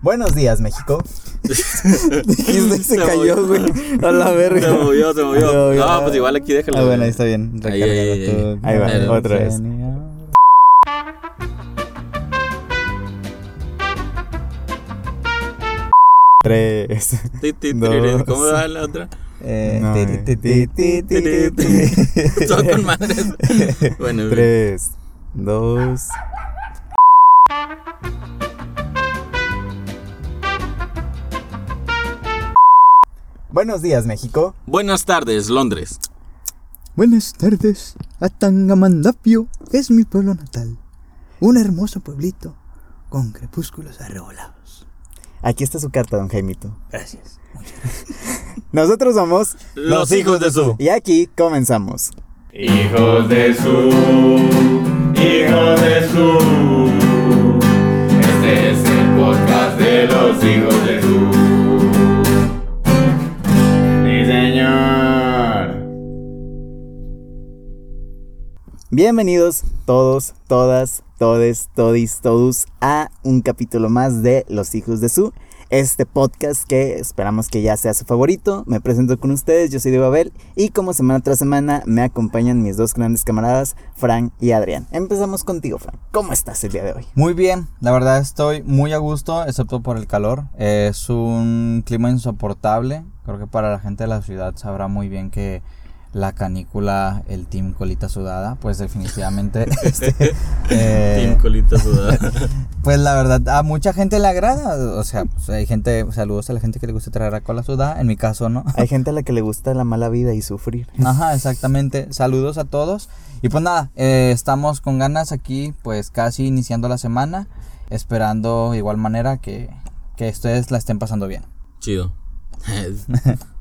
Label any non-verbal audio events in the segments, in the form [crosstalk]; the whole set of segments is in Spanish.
Buenos días, México. [laughs] Dijiste, se Se cayó, güey. A la verga. Se movió, se movió. Movió. No, pues igual aquí déjalo. Ah, bueno, ahí está bien. Ahí, ahí, ahí, ahí. va, Pero- otra vez. Tres. Dos. ¿Cómo va la otra? Eh, No. Todo [laughs] con madres. [laughs] Bueno, Tres, dos. Buenos días, México. buenas tardes, Londres. Buenas tardes. Atangamandapio es mi pueblo natal. Un hermoso pueblito con crepúsculos arrebolados. Aquí está su carta, don Jaimito. Gracias. [laughs] Nosotros somos Los hijos de su. Y aquí comenzamos. Hijos de su, hijos de su. Este es el podcast de los hijos de su. Bienvenidos todos, todas, todes, todis, todos a un capítulo más de Los Hijos de Su. Este podcast que esperamos que ya sea su favorito. Me presento con ustedes, yo soy Diego Abel y como semana tras semana me acompañan mis dos grandes camaradas, Fran y Adrián. Empezamos contigo, Fran. ¿Cómo estás el día de hoy? Muy bien, la verdad estoy muy a gusto, excepto por el calor. Es un clima insoportable. Creo que para la gente de la ciudad sabrá muy bien que la canícula, el team colita sudada, pues definitivamente, [laughs] este, eh, Team Colita Sudada. [laughs] pues la verdad a mucha gente le agrada. O sea, pues, hay gente, saludos a la gente que le gusta traer a cola sudada. En mi caso, no. Hay [laughs] gente a la que le gusta la mala vida y sufrir. Ajá, exactamente. Saludos a todos. Y pues nada, eh, estamos con ganas aquí, pues casi iniciando la semana, esperando de igual manera que, que ustedes la estén pasando bien. Chido.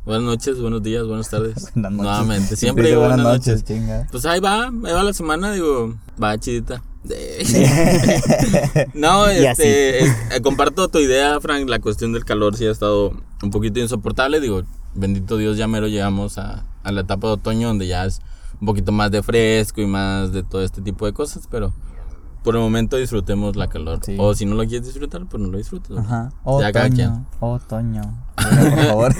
Buenas noches, buenos días, buenas tardes. [laughs] Buenas noches. Nuevamente, siempre digo buenas buenas noches, noches. chinga. Pues ahí va, ahí va la semana, digo, va chidita. [laughs] no, este, es- eh, comparto tu idea, Frank, la cuestión del calor sí ha estado un poquito insoportable, digo, bendito Dios, ya mero llegamos a, a la etapa de otoño donde ya es un poquito más de fresco y más de todo este tipo de cosas, pero por el momento disfrutemos la calor. Sí. O si no lo quieres disfrutar, pues no lo disfrutes. ¿no? Ajá. Otoño, otoño. [laughs] Por favor.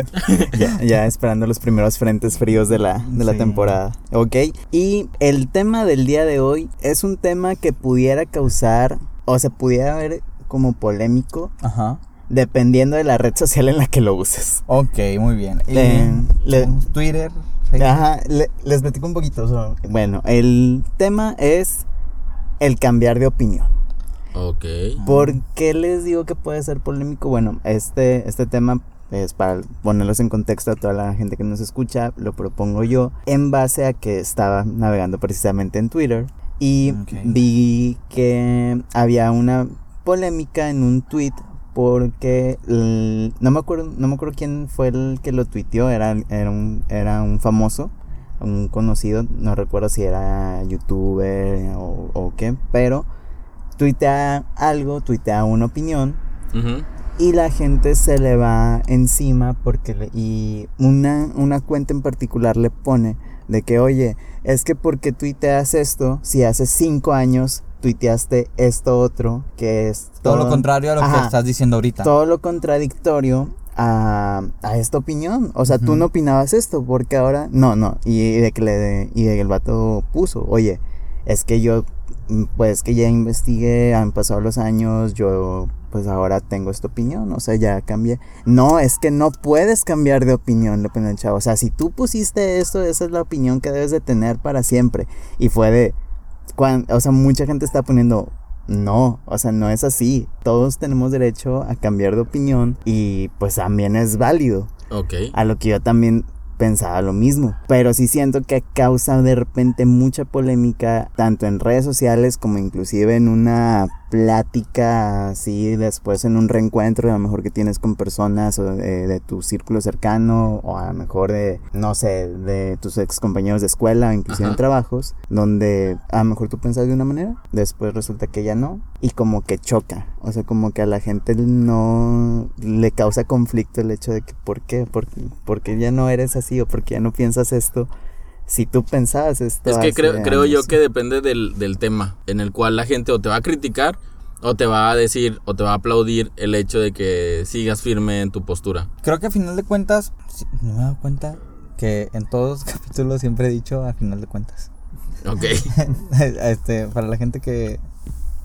[laughs] ya, ya esperando los primeros frentes fríos de la, de la temporada. Ok. Y el tema del día de hoy es un tema que pudiera causar o se pudiera ver como polémico Ajá. dependiendo de la red social en la que lo uses. Ok, muy bien. Le- le- Twitter. Facebook. Ajá, le- les platico un poquito. so- bueno, el tema es el cambiar de opinión. Ok. ¿Por qué les digo que puede ser polémico? Bueno, este, este tema es para ponerlos en contexto a toda la gente que nos escucha, lo propongo yo en base a que estaba navegando precisamente en Twitter y vi que había una polémica en un tweet porque el- no me acuerdo no me acuerdo quién fue el que lo tuiteó, era, era, un, era un famoso, un conocido, no recuerdo si era youtuber o, o qué, pero tuitea algo, tuitea una opinión y la gente se le va encima porque le- y una, una cuenta en particular le pone de que oye, es que porque tuiteas esto, si hace cinco años tuiteaste esto otro, que es Todo lo contrario a lo que estás diciendo ahorita. todo lo contradictorio a, a esta opinión. O sea, tú no opinabas esto, porque ahora. No, no. Y de que le y de que el vato puso, oye, es que yo, pues que ya investigué, han pasado los años, yo pues ahora tengo esta opinión, o sea, ya cambié. No, es que no puedes cambiar de opinión, le pone el chavo. O sea, si tú pusiste esto, esa es la opinión que debes de tener para siempre. Y fue de, cuan- o sea, mucha gente está poniendo, no, o sea, no es así. Todos tenemos derecho a cambiar de opinión y pues también es válido. Ok. A lo que yo también pensaba lo mismo. Pero sí siento que causa de repente mucha polémica, tanto en redes sociales como inclusive en una plática así, después en un reencuentro, a lo mejor que tienes con personas o de, tu círculo cercano, o a lo mejor de, no sé, de tus ex compañeros de escuela, inclusive en Ajá. trabajos, donde a lo mejor tú pensas de una manera, después resulta que ya no, y como que choca, o sea, como que a la gente no le causa conflicto el hecho de que, ¿por qué? ¿Por, por qué ya no eres así o por qué ya no piensas esto? Si tú pensabas esto. Es que creo, creo yo que depende del, del tema en el cual la gente o te va a criticar o te va a decir o te va a aplaudir el hecho de que sigas firme en tu postura. Creo que a final de cuentas, no me he dado cuenta que en todos los [laughs] capítulos siempre he dicho a final de cuentas. Ok. [laughs] este, para la gente que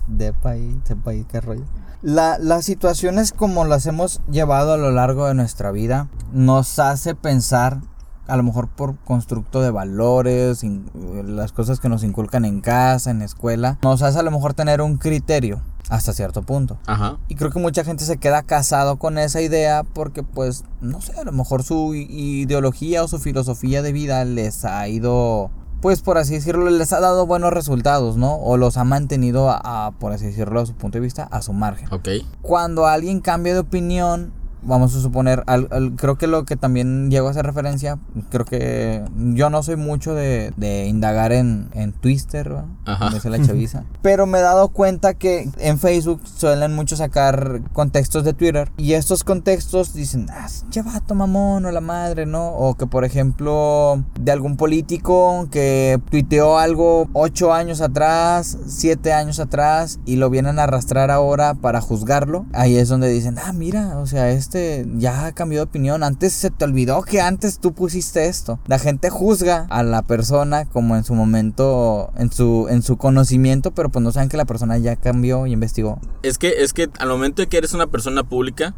depa ahí, sepa ahí qué rollo. La, las situaciones como las hemos llevado a lo largo de nuestra vida nos hace pensar, a lo mejor por constructo de valores, in- las cosas que nos inculcan en casa, en escuela, nos hace a lo mejor tener un criterio hasta cierto punto. Ajá. Y creo que mucha gente se queda casado con esa idea porque pues, no sé, a lo mejor su ideología o su filosofía de vida les ha ido, pues por así decirlo, les ha dado buenos resultados, ¿no? O los ha mantenido a, a, por así decirlo, a su punto de vista, a su margen. Ok. Cuando alguien cambia de opinión, vamos a suponer, al- al- creo que lo que también llego a hacer referencia, creo que yo no soy mucho de, de indagar en, en Twitter. Como dice la chaviza. [laughs] Pero me he dado cuenta que en Facebook suelen mucho sacar contextos de Twitter y estos contextos dicen, ah, vato mamón o la madre, ¿no? O que por ejemplo de algún político que tuiteó algo ocho años atrás, siete años atrás y lo vienen a arrastrar ahora para juzgarlo. Ahí es donde dicen, ah, mira, o sea, este ya cambió de opinión. Antes se te olvidó que antes tú pusiste esto. La gente juzga a la persona como en su momento, en su, en su conocimiento, pero pues no saben que la persona ya cambió y investigó. Es que, es que al momento de que eres una persona pública,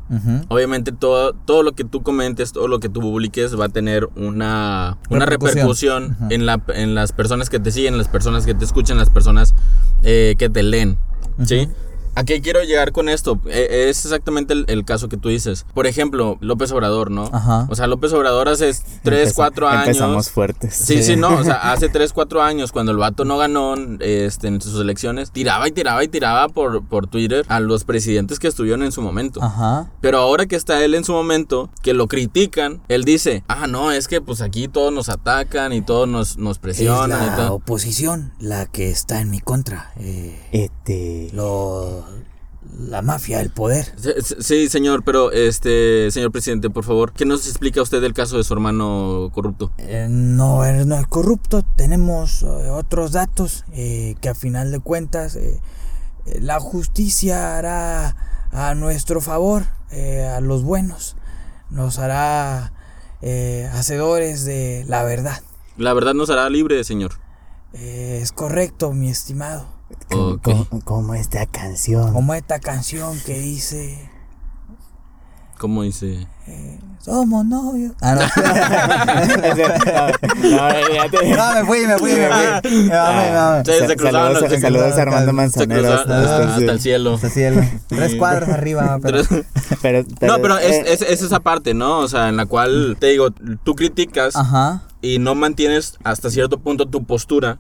obviamente todo, todo lo que tú comentes, todo lo que tú publiques va a tener una, una Repercusión. en, la, en las personas que te siguen, las personas que te escuchan, las personas eh, que te leen. ¿Sí? ¿A qué quiero llegar con esto? Eh, es exactamente el, el caso que tú dices. Por ejemplo, López Obrador, ¿no? Ajá. O sea, López Obrador hace 3, Empeza- 4 años. Empezamos fuertes. Sí, sí, no, o sea, [laughs] hace 3, 4 años cuando el vato no ganó este, en sus elecciones, tiraba y tiraba y tiraba por, por Twitter a los presidentes que estuvieron en su momento. Ajá. Pero ahora que está él en su momento, que lo critican, él dice, ah, no, es que pues aquí todos nos atacan y todos nos, nos presionan y todo. oposición la que está en mi contra. Eh, Este. lo, la mafia, el poder. Sí, señor, pero este, señor presidente, por favor, ¿qué nos explica usted del caso de su hermano corrupto? Eh, no, es- no es corrupto. Tenemos eh, otros datos eh, que a final de cuentas la justicia hará a nuestro favor, a los buenos. Nos hará hacedores de la verdad. La verdad nos hará libre, señor. Es correcto, mi estimado. Como esta canción. Como esta canción que dice... ¿Cómo dice? Somos novios. Ah, No, ya [laughs] te- [laughs] No, me fui, me fui, me fui. Me mame. Se, cruzaron saludos, los- se saludos a Armando Manzanero. cruzaron hasta- hasta, hasta- hasta el cielo. Hasta cielo. Tres [laughs] cuadros arriba, pero... No, pero es, eh, es, es esa parte, ¿no? O sea, en la cual, te digo, tú criticas Ajá. Y no mantienes hasta cierto punto tu postura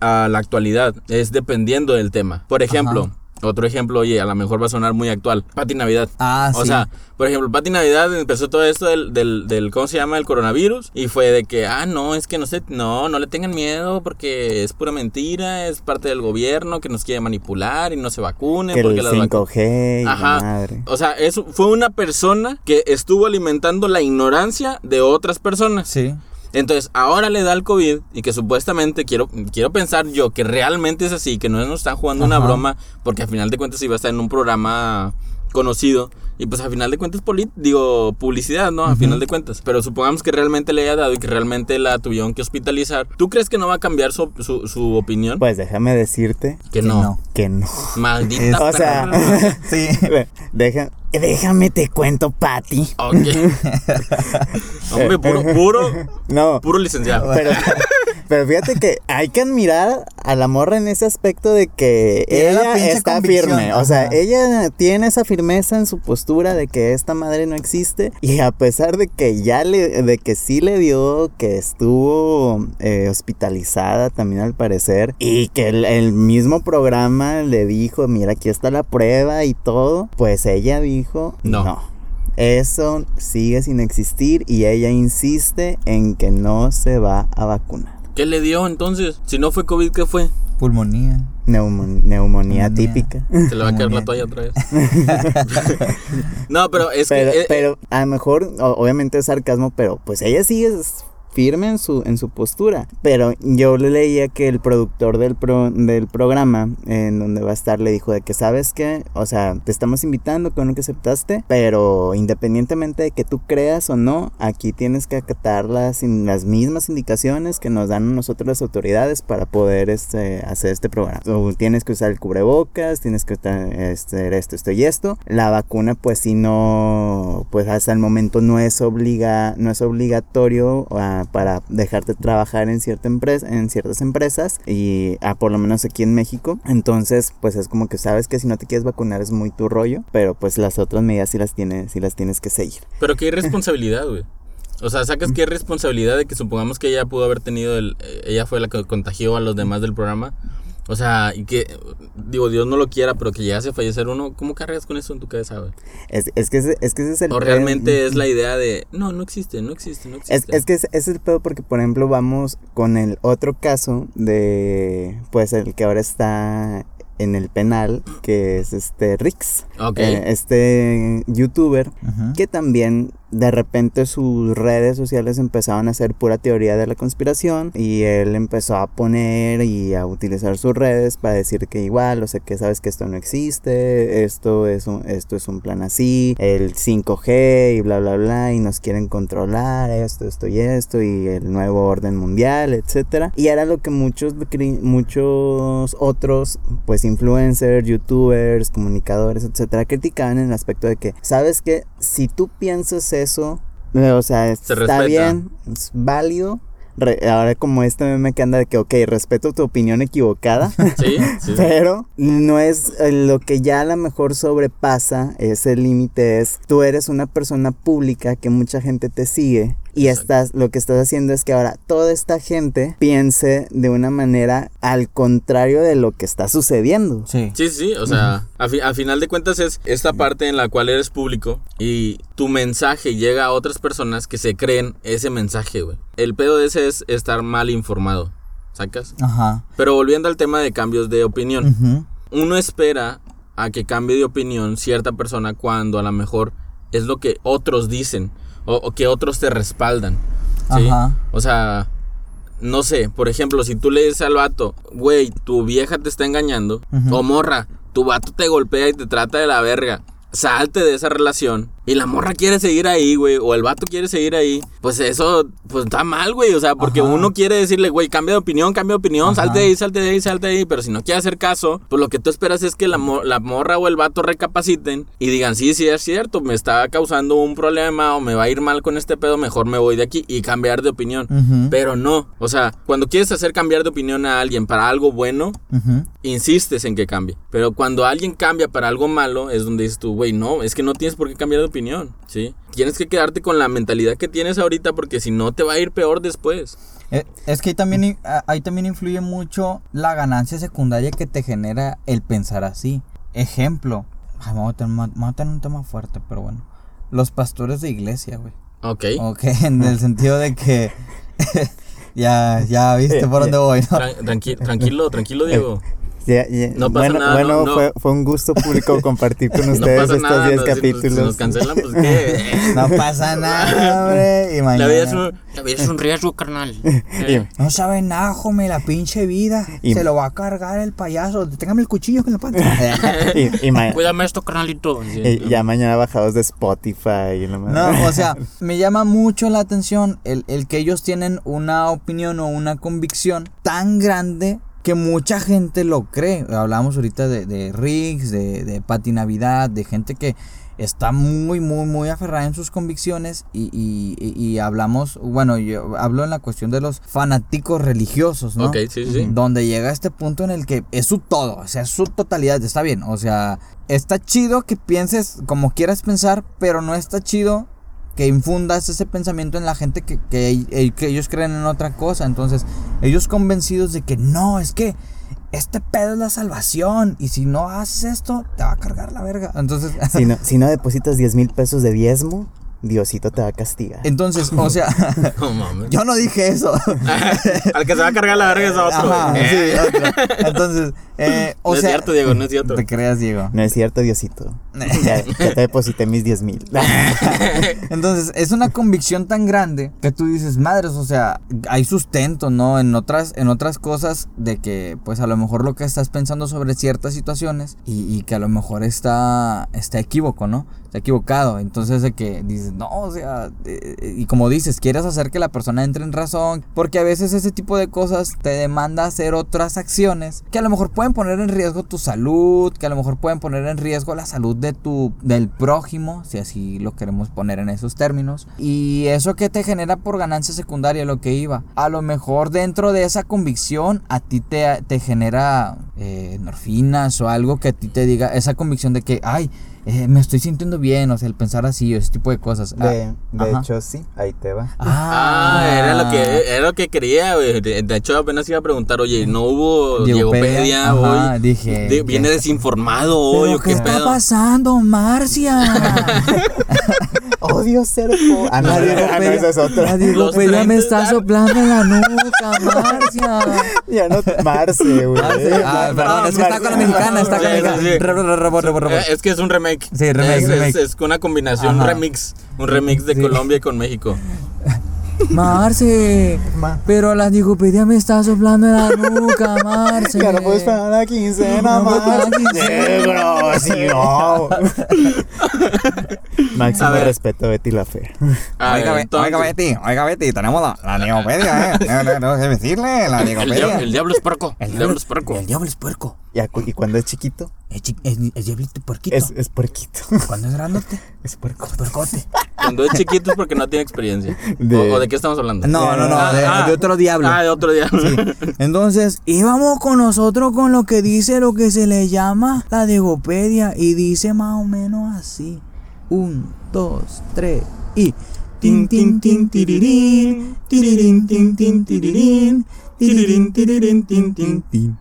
a la actualidad. Es dependiendo del tema. Por ejemplo, otro ejemplo, oye, a lo mejor va a sonar muy actual. Pati Navidad. Ah, O sí. sea, por ejemplo, Pati Navidad empezó todo esto del, del, del, ¿cómo se llama? El coronavirus. Y fue de que, ah, no, es que no sé, no, no le tengan miedo porque es pura mentira, es parte del gobierno que nos quiere manipular y no se vacunen que porque el las vacu- 5G y la Ajá. madre. O sea, eso fue una persona que estuvo alimentando la ignorancia de otras personas. Sí. Entonces, ahora le da el COVID y que supuestamente quiero, quiero pensar yo que realmente es así, que no nos están jugando una broma, porque al final de cuentas iba a estar en un programa conocido y pues al final de cuentas digo publicidad, ¿no? Al final de cuentas. Pero supongamos que realmente le haya dado y que realmente la tuvieron que hospitalizar. ¿Tú crees que no va a cambiar su, su, su opinión? Pues déjame decirte que que no. no. que no. Maldita [laughs] O sea. [laughs] Sí. [laughs] deja, déjame te cuento, Patty. Ok. [laughs] Hombre, puro, puro, No, puro licenciado. pero, pero fíjate que hay que admirar a la morra en ese aspecto de que ella está firme. O sea, ajá. ella tiene esa firmeza en su postura de que esta madre no existe. Y a pesar de que ya le, de que sí le dio, que estuvo eh, hospitalizada también al parecer. Y que el, el mismo programa le dijo, mira, aquí está la prueba y todo. Pues ella dijo, No. no. Eso sigue sin existir y ella insiste en que no se va a vacunar. ¿Qué le dio entonces? Si no fue COVID, ¿qué fue? Pulmonía. Neumo- neumonía Neumonía. típica. [laughs] Se le va a caer la toalla otra vez. [laughs] no, pero es Pero, que. eh, pero a lo mejor, obviamente es sarcasmo, pero pues ella sigue s- firme en su, en su postura. Pero yo le leía que el productor del, pro, del programa, en donde va a estar, le dijo de que, ¿sabes qué? O sea, te estamos invitando con lo que aceptaste, pero independientemente de que tú creas o no, aquí tienes que acatar las, las mismas indicaciones que nos dan nosotros las autoridades para poder este, hacer este programa. O tienes que usar el cubrebocas, tienes que este, esto, esto y esto. La vacuna, pues si no, pues hasta el momento no es, obliga, no es obligatorio uh, para dejarte trabajar en, cierta empresa, en ciertas empresas y uh, por lo menos aquí en México. Entonces, pues es como que sabes que si no te quieres vacunar es muy tu rollo, pero pues las otras medidas sí las tienes, sí las tienes que seguir. Pero qué [laughs] irresponsabilidad, güey. O sea, sacas qué responsabilidad de que supongamos que ella pudo haber tenido el. Ella fue la que contagió a los demás del programa. O sea, y que, digo, Dios no lo quiera, pero que llegase a fallecer uno, ¿cómo cargas con eso en tu cabeza, güey? Es, es, que ese, es que ese es el O realmente es la idea de, no, no existe, no existe, no existe. Es, es que ese es el pedo porque, por ejemplo, vamos con el otro caso de, pues, el que ahora está en el penal, que es este Rix, okay. eh, este youtuber, uh -huh. que también de repente sus redes sociales empezaron a hacer pura teoría de la conspiración y él empezó a poner y a utilizar sus redes para decir que igual, o sea, que sabes que esto no existe, esto es un, esto es un plan así, el 5G y bla bla bla y nos quieren controlar esto, esto y esto y el nuevo orden mundial, etcétera. Y era lo que muchos muchos otros pues influencers, youtubers, comunicadores, etcétera, criticaban en el aspecto de que sabes que si tú piensas eso, o sea, Se está respeta. bien, es válido. Re- ahora como este meme que anda de que, ok, respeto tu opinión equivocada, [laughs] Sí, sí. [laughs] pero no es eh, lo que ya a lo mejor sobrepasa ese límite es tú eres una persona pública que mucha gente te sigue y estás lo que estás haciendo es que ahora toda esta gente piense de una manera al contrario de lo que está sucediendo. Sí. Sí, sí, o sea, a, fi- a final de cuentas es esta parte en la cual eres público y tu mensaje llega a otras personas que se creen ese mensaje, güey. El pedo de ese es estar mal informado, ¿sacas? Ajá. Pero volviendo al tema de cambios de opinión, uno espera a que cambie de opinión cierta persona cuando a lo mejor es lo que otros dicen o, o que otros te respaldan. ¿sí? Ajá. O sea, no sé, por ejemplo, si tú le dices al vato, güey, tu vieja te está engañando, o morra, tu vato te golpea y te trata de la verga, salte de esa relación. Y la morra quiere seguir ahí, güey, o el vato quiere seguir ahí, pues eso, pues está mal, güey, o sea, porque Ajá. uno quiere decirle, güey, cambia de opinión, cambia de opinión, Ajá. salte de ahí, salte de ahí, salte de ahí, pero si no quiere hacer caso, pues lo que tú esperas es que la, mo- la morra o el vato recapaciten y digan, sí, sí, es cierto, me está causando un problema o me va a ir mal con este pedo, mejor me voy de aquí y cambiar de opinión. Pero no, o sea, cuando quieres hacer cambiar de opinión a alguien para algo bueno, insistes en que cambie. Pero cuando alguien cambia para algo malo, es donde dices tú, güey, no, es que no tienes por qué cambiar de opinión, ¿sí? Tienes que quedarte con la mentalidad que tienes ahorita porque si no te va a ir peor después. Eh, Es que ahí también, ahí también influye mucho la ganancia secundaria que te genera el pensar así. Ejemplo, ay, me voy a tener, un tema fuerte, pero bueno. Los pastores de iglesia, güey. Ok. Ok, [laughs] en el sentido de que [laughs] ya, ya viste por dónde voy, ¿no? Tran- tranqui- tranquilo, tranquilo, [laughs] Diego. Ya- ya- No pasa bueno, nada, bueno no. Fue, fue un gusto público [laughs] compartir con ustedes pasa estos nada, 10 no, si nos- capítulos. Si nos cancelan, pues qué. [laughs] No pasa nada, [laughs] hombre. Y mañana. La vida es un, la vida es un riesgo, carnal. Eh, No sabe nada, jome, la pinche vida. Y- Se lo va a cargar el payaso. Téngame el cuchillo que le panza. y, y ma- Cuídame esto, carnalito. Sí. y ya mañana bajados de Spotify. y la. No, o sea, me llama mucho la atención el, el que ellos tienen una opinión o una convicción tan grande que mucha gente lo cree. Hablamos ahorita de, de Riggs, de, de Pati Navidad, de gente que está muy, muy, muy aferrada en sus convicciones y, y- y- hablamos, bueno, yo hablo en la cuestión de los fanáticos religiosos, ¿no? Ok, sí, sí. Donde llega este punto en el que es su todo, o sea, es su totalidad, está bien, o sea, está chido que pienses como quieras pensar, pero no está chido que infundas ese pensamiento en la gente que, que, que ellos creen en otra cosa. Entonces, ellos convencidos de que no, es que este pedo es la salvación y si no haces esto, te va a cargar la verga. Entonces, Si no, [laughs] si no depositas 10 mil pesos de diezmo, Diosito te va a castigar. Entonces, o sea, [laughs] No mames. yo no dije eso. [laughs] Al que se va a cargar la verga es a otro. Ajá, sí, otro. Entonces, eh, o no es sea, cierto, Diego, no es cierto. Te creas, Diego. No es cierto, Diosito. [laughs] Ya, ya te deposité mis 10 mil. Entonces, es una convicción tan grande que tú dices, madres, o sea, hay sustento, ¿no? En otras, en otras cosas de que, pues a lo mejor lo que estás pensando sobre ciertas situaciones y, y que a lo mejor está, está equívoco, ¿no? Está equivocado. Entonces, de que dices, no, o sea, eh, y como dices, quieres hacer que la persona entre en razón, porque a veces ese tipo de cosas te demanda hacer otras acciones que a lo mejor pueden poner en riesgo tu salud, que a lo mejor pueden poner en riesgo la salud de tu, del prójimo, si así lo queremos poner en esos términos. Y eso que te genera por ganancia secundaria, lo que iba. A lo mejor dentro de esa convicción, a ti te, te genera eh, o algo que a ti te diga esa convicción de que, ay, eh, me estoy sintiendo bien, o sea, el pensar así, o ese tipo de cosas. Ah, De, de ajá. hecho, sí, ahí te va. Ah, era lo que era lo que quería, güey. De, de hecho, apenas iba a preguntar, oye, ¿no hubo Diegopedia? Hoy? dije, De- viene desinformado hoy, ¿Pero ¿o qué qué está pedo? pasando, Marcia? [laughs] Odio ser po- Ah, no, La [laughs] ah, no, es otra. La Diegopedia me está soplando en la nuca, Marcia. [laughs] Ya no, Marce, güey. Ah, perdón, es que está con la mexicana, está con la mexicana. Eh, Es que es un remake. Sí, remake, es, remake. Es, es una combinación, un remix. Un remix de Sí. Colombia con México. [laughs] Marce. Ma- Pero la Diegopedia me está soplando en la nuca, [laughs] Marce. Ya no puedes pagar la quincena, No puedo más. bro, sí, no. [laughs] Máximo A ver. respeto a Betty la Fea. A ver, Oiga, entonces, oiga, Betty, oiga, Betty, tenemos la, la ¿eh? [laughs] No, no, no sé decirle, la el, diablo, Diegopedia. el diablo es puerco. El, diablo es puerco. El diablo es puerco. Y, acu- y cuando es chiquito, Es, chi- es, es diablito puerquito. es, es puerquito. Cuando es grandote, [laughs] Es puerco. es puercote. Cuando es chiquito es porque no tiene experiencia. De- O, o de qué estamos hablando? No, no, no, Ah, de, ah. de otro diablo. Ah, de otro diablo. Entonces, íbamos con nosotros con lo que dice lo que se le llama la Diegopedia. Y dice más o menos así. Un, dos, tres y. Tin, tin, tin, tirirín. Tirirín, tin, tin, tirirín. Tirirín, tirirín, tin, tin, tin.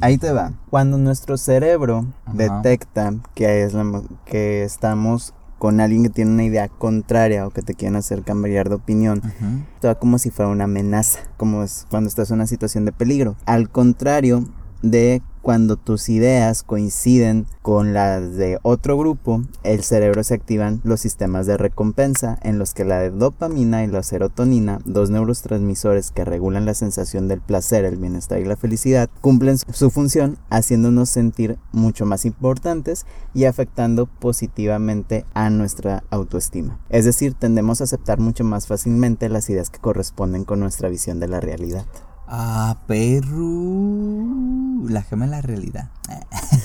Ahí te va. Cuando nuestro cerebro Ajá. detecta que, es la que estamos con alguien que tiene una idea contraria o que te quieren hacer cambiar de opinión, Ujú. actúa como si fuera una amenaza, como es cuando estás en una situación de peligro. Al contrario de cuando tus ideas coinciden con las de otro grupo, el cerebro se activan los sistemas de recompensa en los que la dopamina y la serotonina, dos neurotransmisores que regulan la sensación del placer, el bienestar y la felicidad, cumplen su- función haciéndonos sentir mucho más importantes y afectando positivamente a nuestra autoestima. Es decir, tendemos a aceptar mucho más fácilmente las ideas que corresponden con nuestra visión de la realidad. Ah, perro. La gema es la realidad.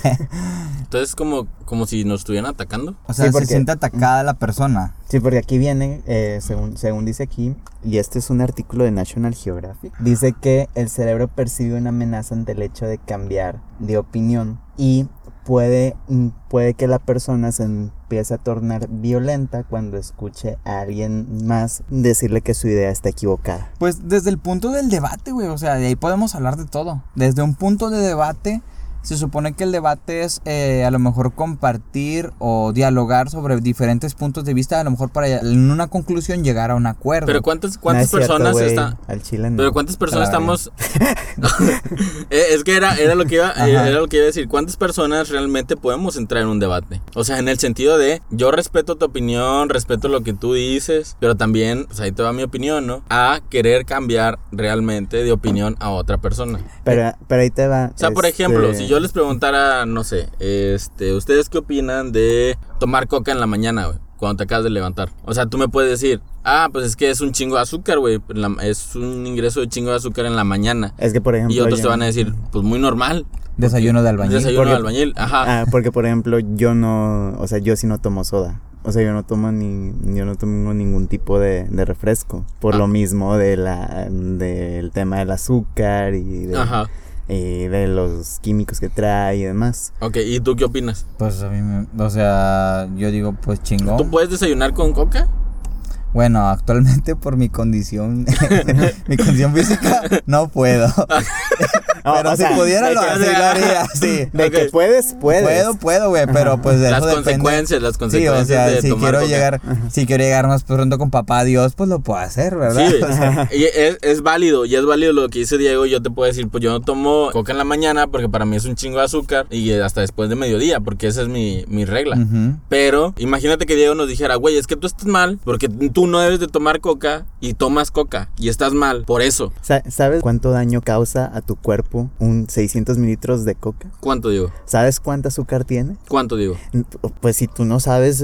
[laughs] Entonces, como, como si nos estuvieran atacando. O sea, Sí, se siente atacada la persona. Sí, porque aquí viene, eh, según, según dice aquí, y este es un artículo de National Geographic, dice que el cerebro percibe una amenaza ante el hecho de cambiar de opinión y puede, mm, puede que la persona se empiece a tornar violenta cuando escuche a alguien más decirle que su idea está equivocada. Pues desde el punto del debate, güey, o sea, de ahí podemos hablar de todo. Desde un punto de debate, se supone que el debate es eh, a lo mejor compartir o dialogar sobre diferentes puntos de vista, a lo mejor para en una conclusión llegar a un acuerdo. Pero ¿cuántas, No es cuántas cierto, personas están...? Al chile no. Pero ¿cuántas personas estamos...? [laughs] [laughs] Eh, es que era, era, lo que iba, eh, era lo que iba a decir. ¿Cuántas personas realmente podemos entrar en un debate? O sea, en el sentido de, yo respeto tu opinión, respeto lo que tú dices, pero también, pues ahí te va mi opinión, ¿no? A querer cambiar realmente de opinión a otra persona. Pero, pero ahí te va. O sea, por este, ejemplo, si yo les preguntara, no sé, este, ¿ustedes qué opinan de tomar coca en la mañana, güey? Cuando te acabas de levantar. O sea, tú me puedes decir, ah, pues es que es un chingo de azúcar, güey. Es un ingreso de chingo de azúcar en la mañana. Es que, por ejemplo... Y otros yo- te van a decir, pues muy normal. Desayuno de albañil. Desayuno porque- de albañil, ajá. Ah, porque por ejemplo, yo no, o sea, yo sí no tomo soda. O sea, yo no tomo ni, yo no tomo ningún tipo de, de refresco. Por Ah. lo mismo de la, del tema del azúcar y de, Ajá. Y de los químicos que trae y demás. Ok, ¿y tú qué opinas? Pues a mí, me- o sea, yo digo, pues chingón. ¿Tú puedes desayunar con coca? Bueno, actualmente por mi condición, [laughs] mi condición física, no puedo. [laughs] No, pero o si sea, pudiera lo, que- sí lo haría, sí. De que puedes, puedes. Puedo, puedo, güey, pero pues de Las eso depende. consecuencias, las Sí, o consecuencias sea, de si tomar quiero coca. llegar, si quiero llegar más pronto con papá Dios, pues lo puedo hacer, ¿verdad? Sí, [laughs] O sea, [laughs] y es, es válido, y es válido lo que dice Diego. Yo te puedo decir, pues yo no tomo coca en la mañana porque para mí es un chingo de azúcar y hasta después de mediodía, porque esa es mi, mi regla. Pero imagínate que Diego nos dijera, güey, es que tú estás mal porque tú no debes de tomar coca y tomas coca y estás mal por eso. Sa- ¿Sabes cuánto daño causa a tu cuerpo un 600 mililitros de coca? ¿Cuánto digo? ¿Sabes cuánta azúcar tiene? ¿Cuánto digo? Pues si tú no sabes,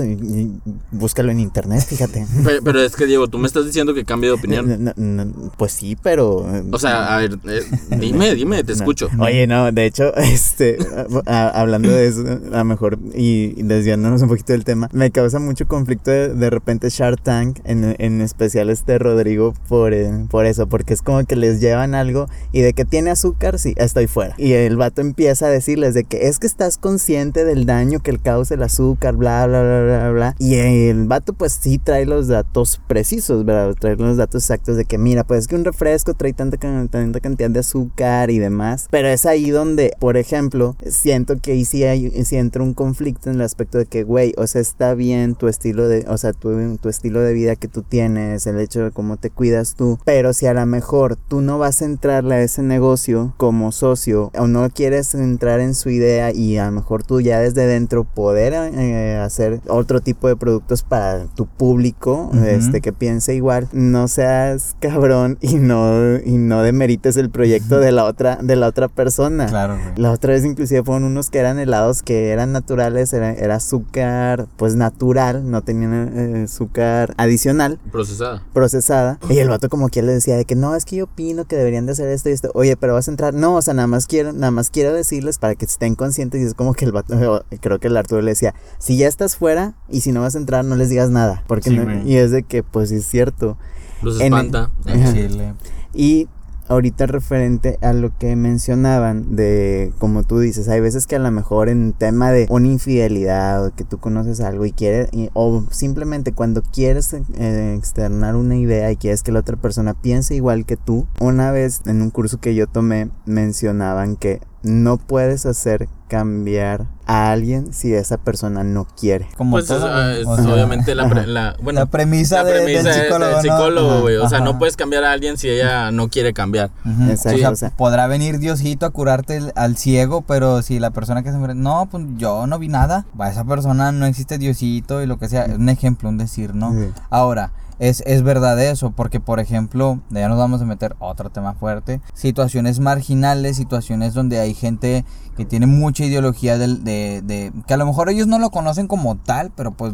búscalo en internet, fíjate. [laughs] Pero, pero es que Diego, tú me estás diciendo que cambie de opinión. No, no, no, pues sí, pero... eh, O sea, a ver, eh, dime, [laughs] dime, te escucho. Oye, no, de hecho, [laughs] este, a- hablando de eso, a lo mejor, y y desviándonos un poquito del tema, me causa mucho conflicto de, de repente Shark Tank, en, en especial este Rodrigo, por, eh, por eso, porque es como que les llevan algo y de que tiene azúcar, sí, estoy fuera. Y el vato empieza a decirles de que es que estás consciente del daño que le causa el azúcar, bla, bla, bla, bla, bla. Y el vato pues sí trae los datos precisos, ¿verdad? Trae los datos exactos de que mira, pues es que un refresco trae tanta, tanta cantidad de azúcar y demás. Pero es ahí donde, por ejemplo, siento que ahí sí, hay, sí entra un conflicto en el aspecto de que, güey, o sea, está bien tu estilo de, o sea, tu, tu estilo de vida que tú tienes, el hecho de cómo te cuidas tú, pero si a lo mejor tú no vas a entrarle a ese negocio como socio o no quieres entrar en su idea y a lo mejor tú ya desde dentro poder eh, hacer otro tipo de productos para tu público, este que piense igual, no seas [laughs] cabrón y no y no demerites el proyecto de la otra de la otra persona. Claro, güey. La otra vez inclusive fueron unos que eran helados que eran naturales, era, era azúcar pues natural, no tenían eh, azúcar adicional, Procesada. procesada. Y el vato como que le decía de que no, es que yo opino que deberían de hacer esto y esto. Oye, pero vas a entrar. No, o sea, nada más quiero, nada más quiero decirles para que estén conscientes. Y es como que el vato, creo que el Arturo le decía, si ya estás fuera y si no vas a entrar, no les digas nada. Porque Sí, no- y es de que, pues sí es cierto. Los En- espanta. En. Chile. Y ahorita referente a lo que mencionaban de, como tú dices, hay veces que a lo mejor en tema de una infidelidad o que tú conoces algo y quieres, o simplemente cuando quieres eh, externar una idea y quieres que la otra persona piense igual que tú, una vez en un curso que yo tomé mencionaban que no puedes hacer cambiar a alguien si esa persona no quiere. Como Pues es, todo, ah, es O sea, obviamente la, pre- la- bueno, la premisa, la de- premisa del es psicólogo, del ¿no? psicólogo, güey. O sea, no puedes cambiar a alguien si ella no quiere cambiar. Exacto, O sea, o sea. podrá venir Diosito a curarte el- al ciego, pero si la persona que se muere, no, pues yo no vi nada. Va, esa persona no existe Diosito y lo que sea. Un ejemplo, un decir, ¿no? Sí. Ahora, es, es verdad eso, porque por ejemplo, ya nos vamos a meter otro tema fuerte, situaciones marginales, situaciones donde hay gente que tiene mucha ideología del, de, de- que a lo mejor ellos no lo conocen como tal, pero pues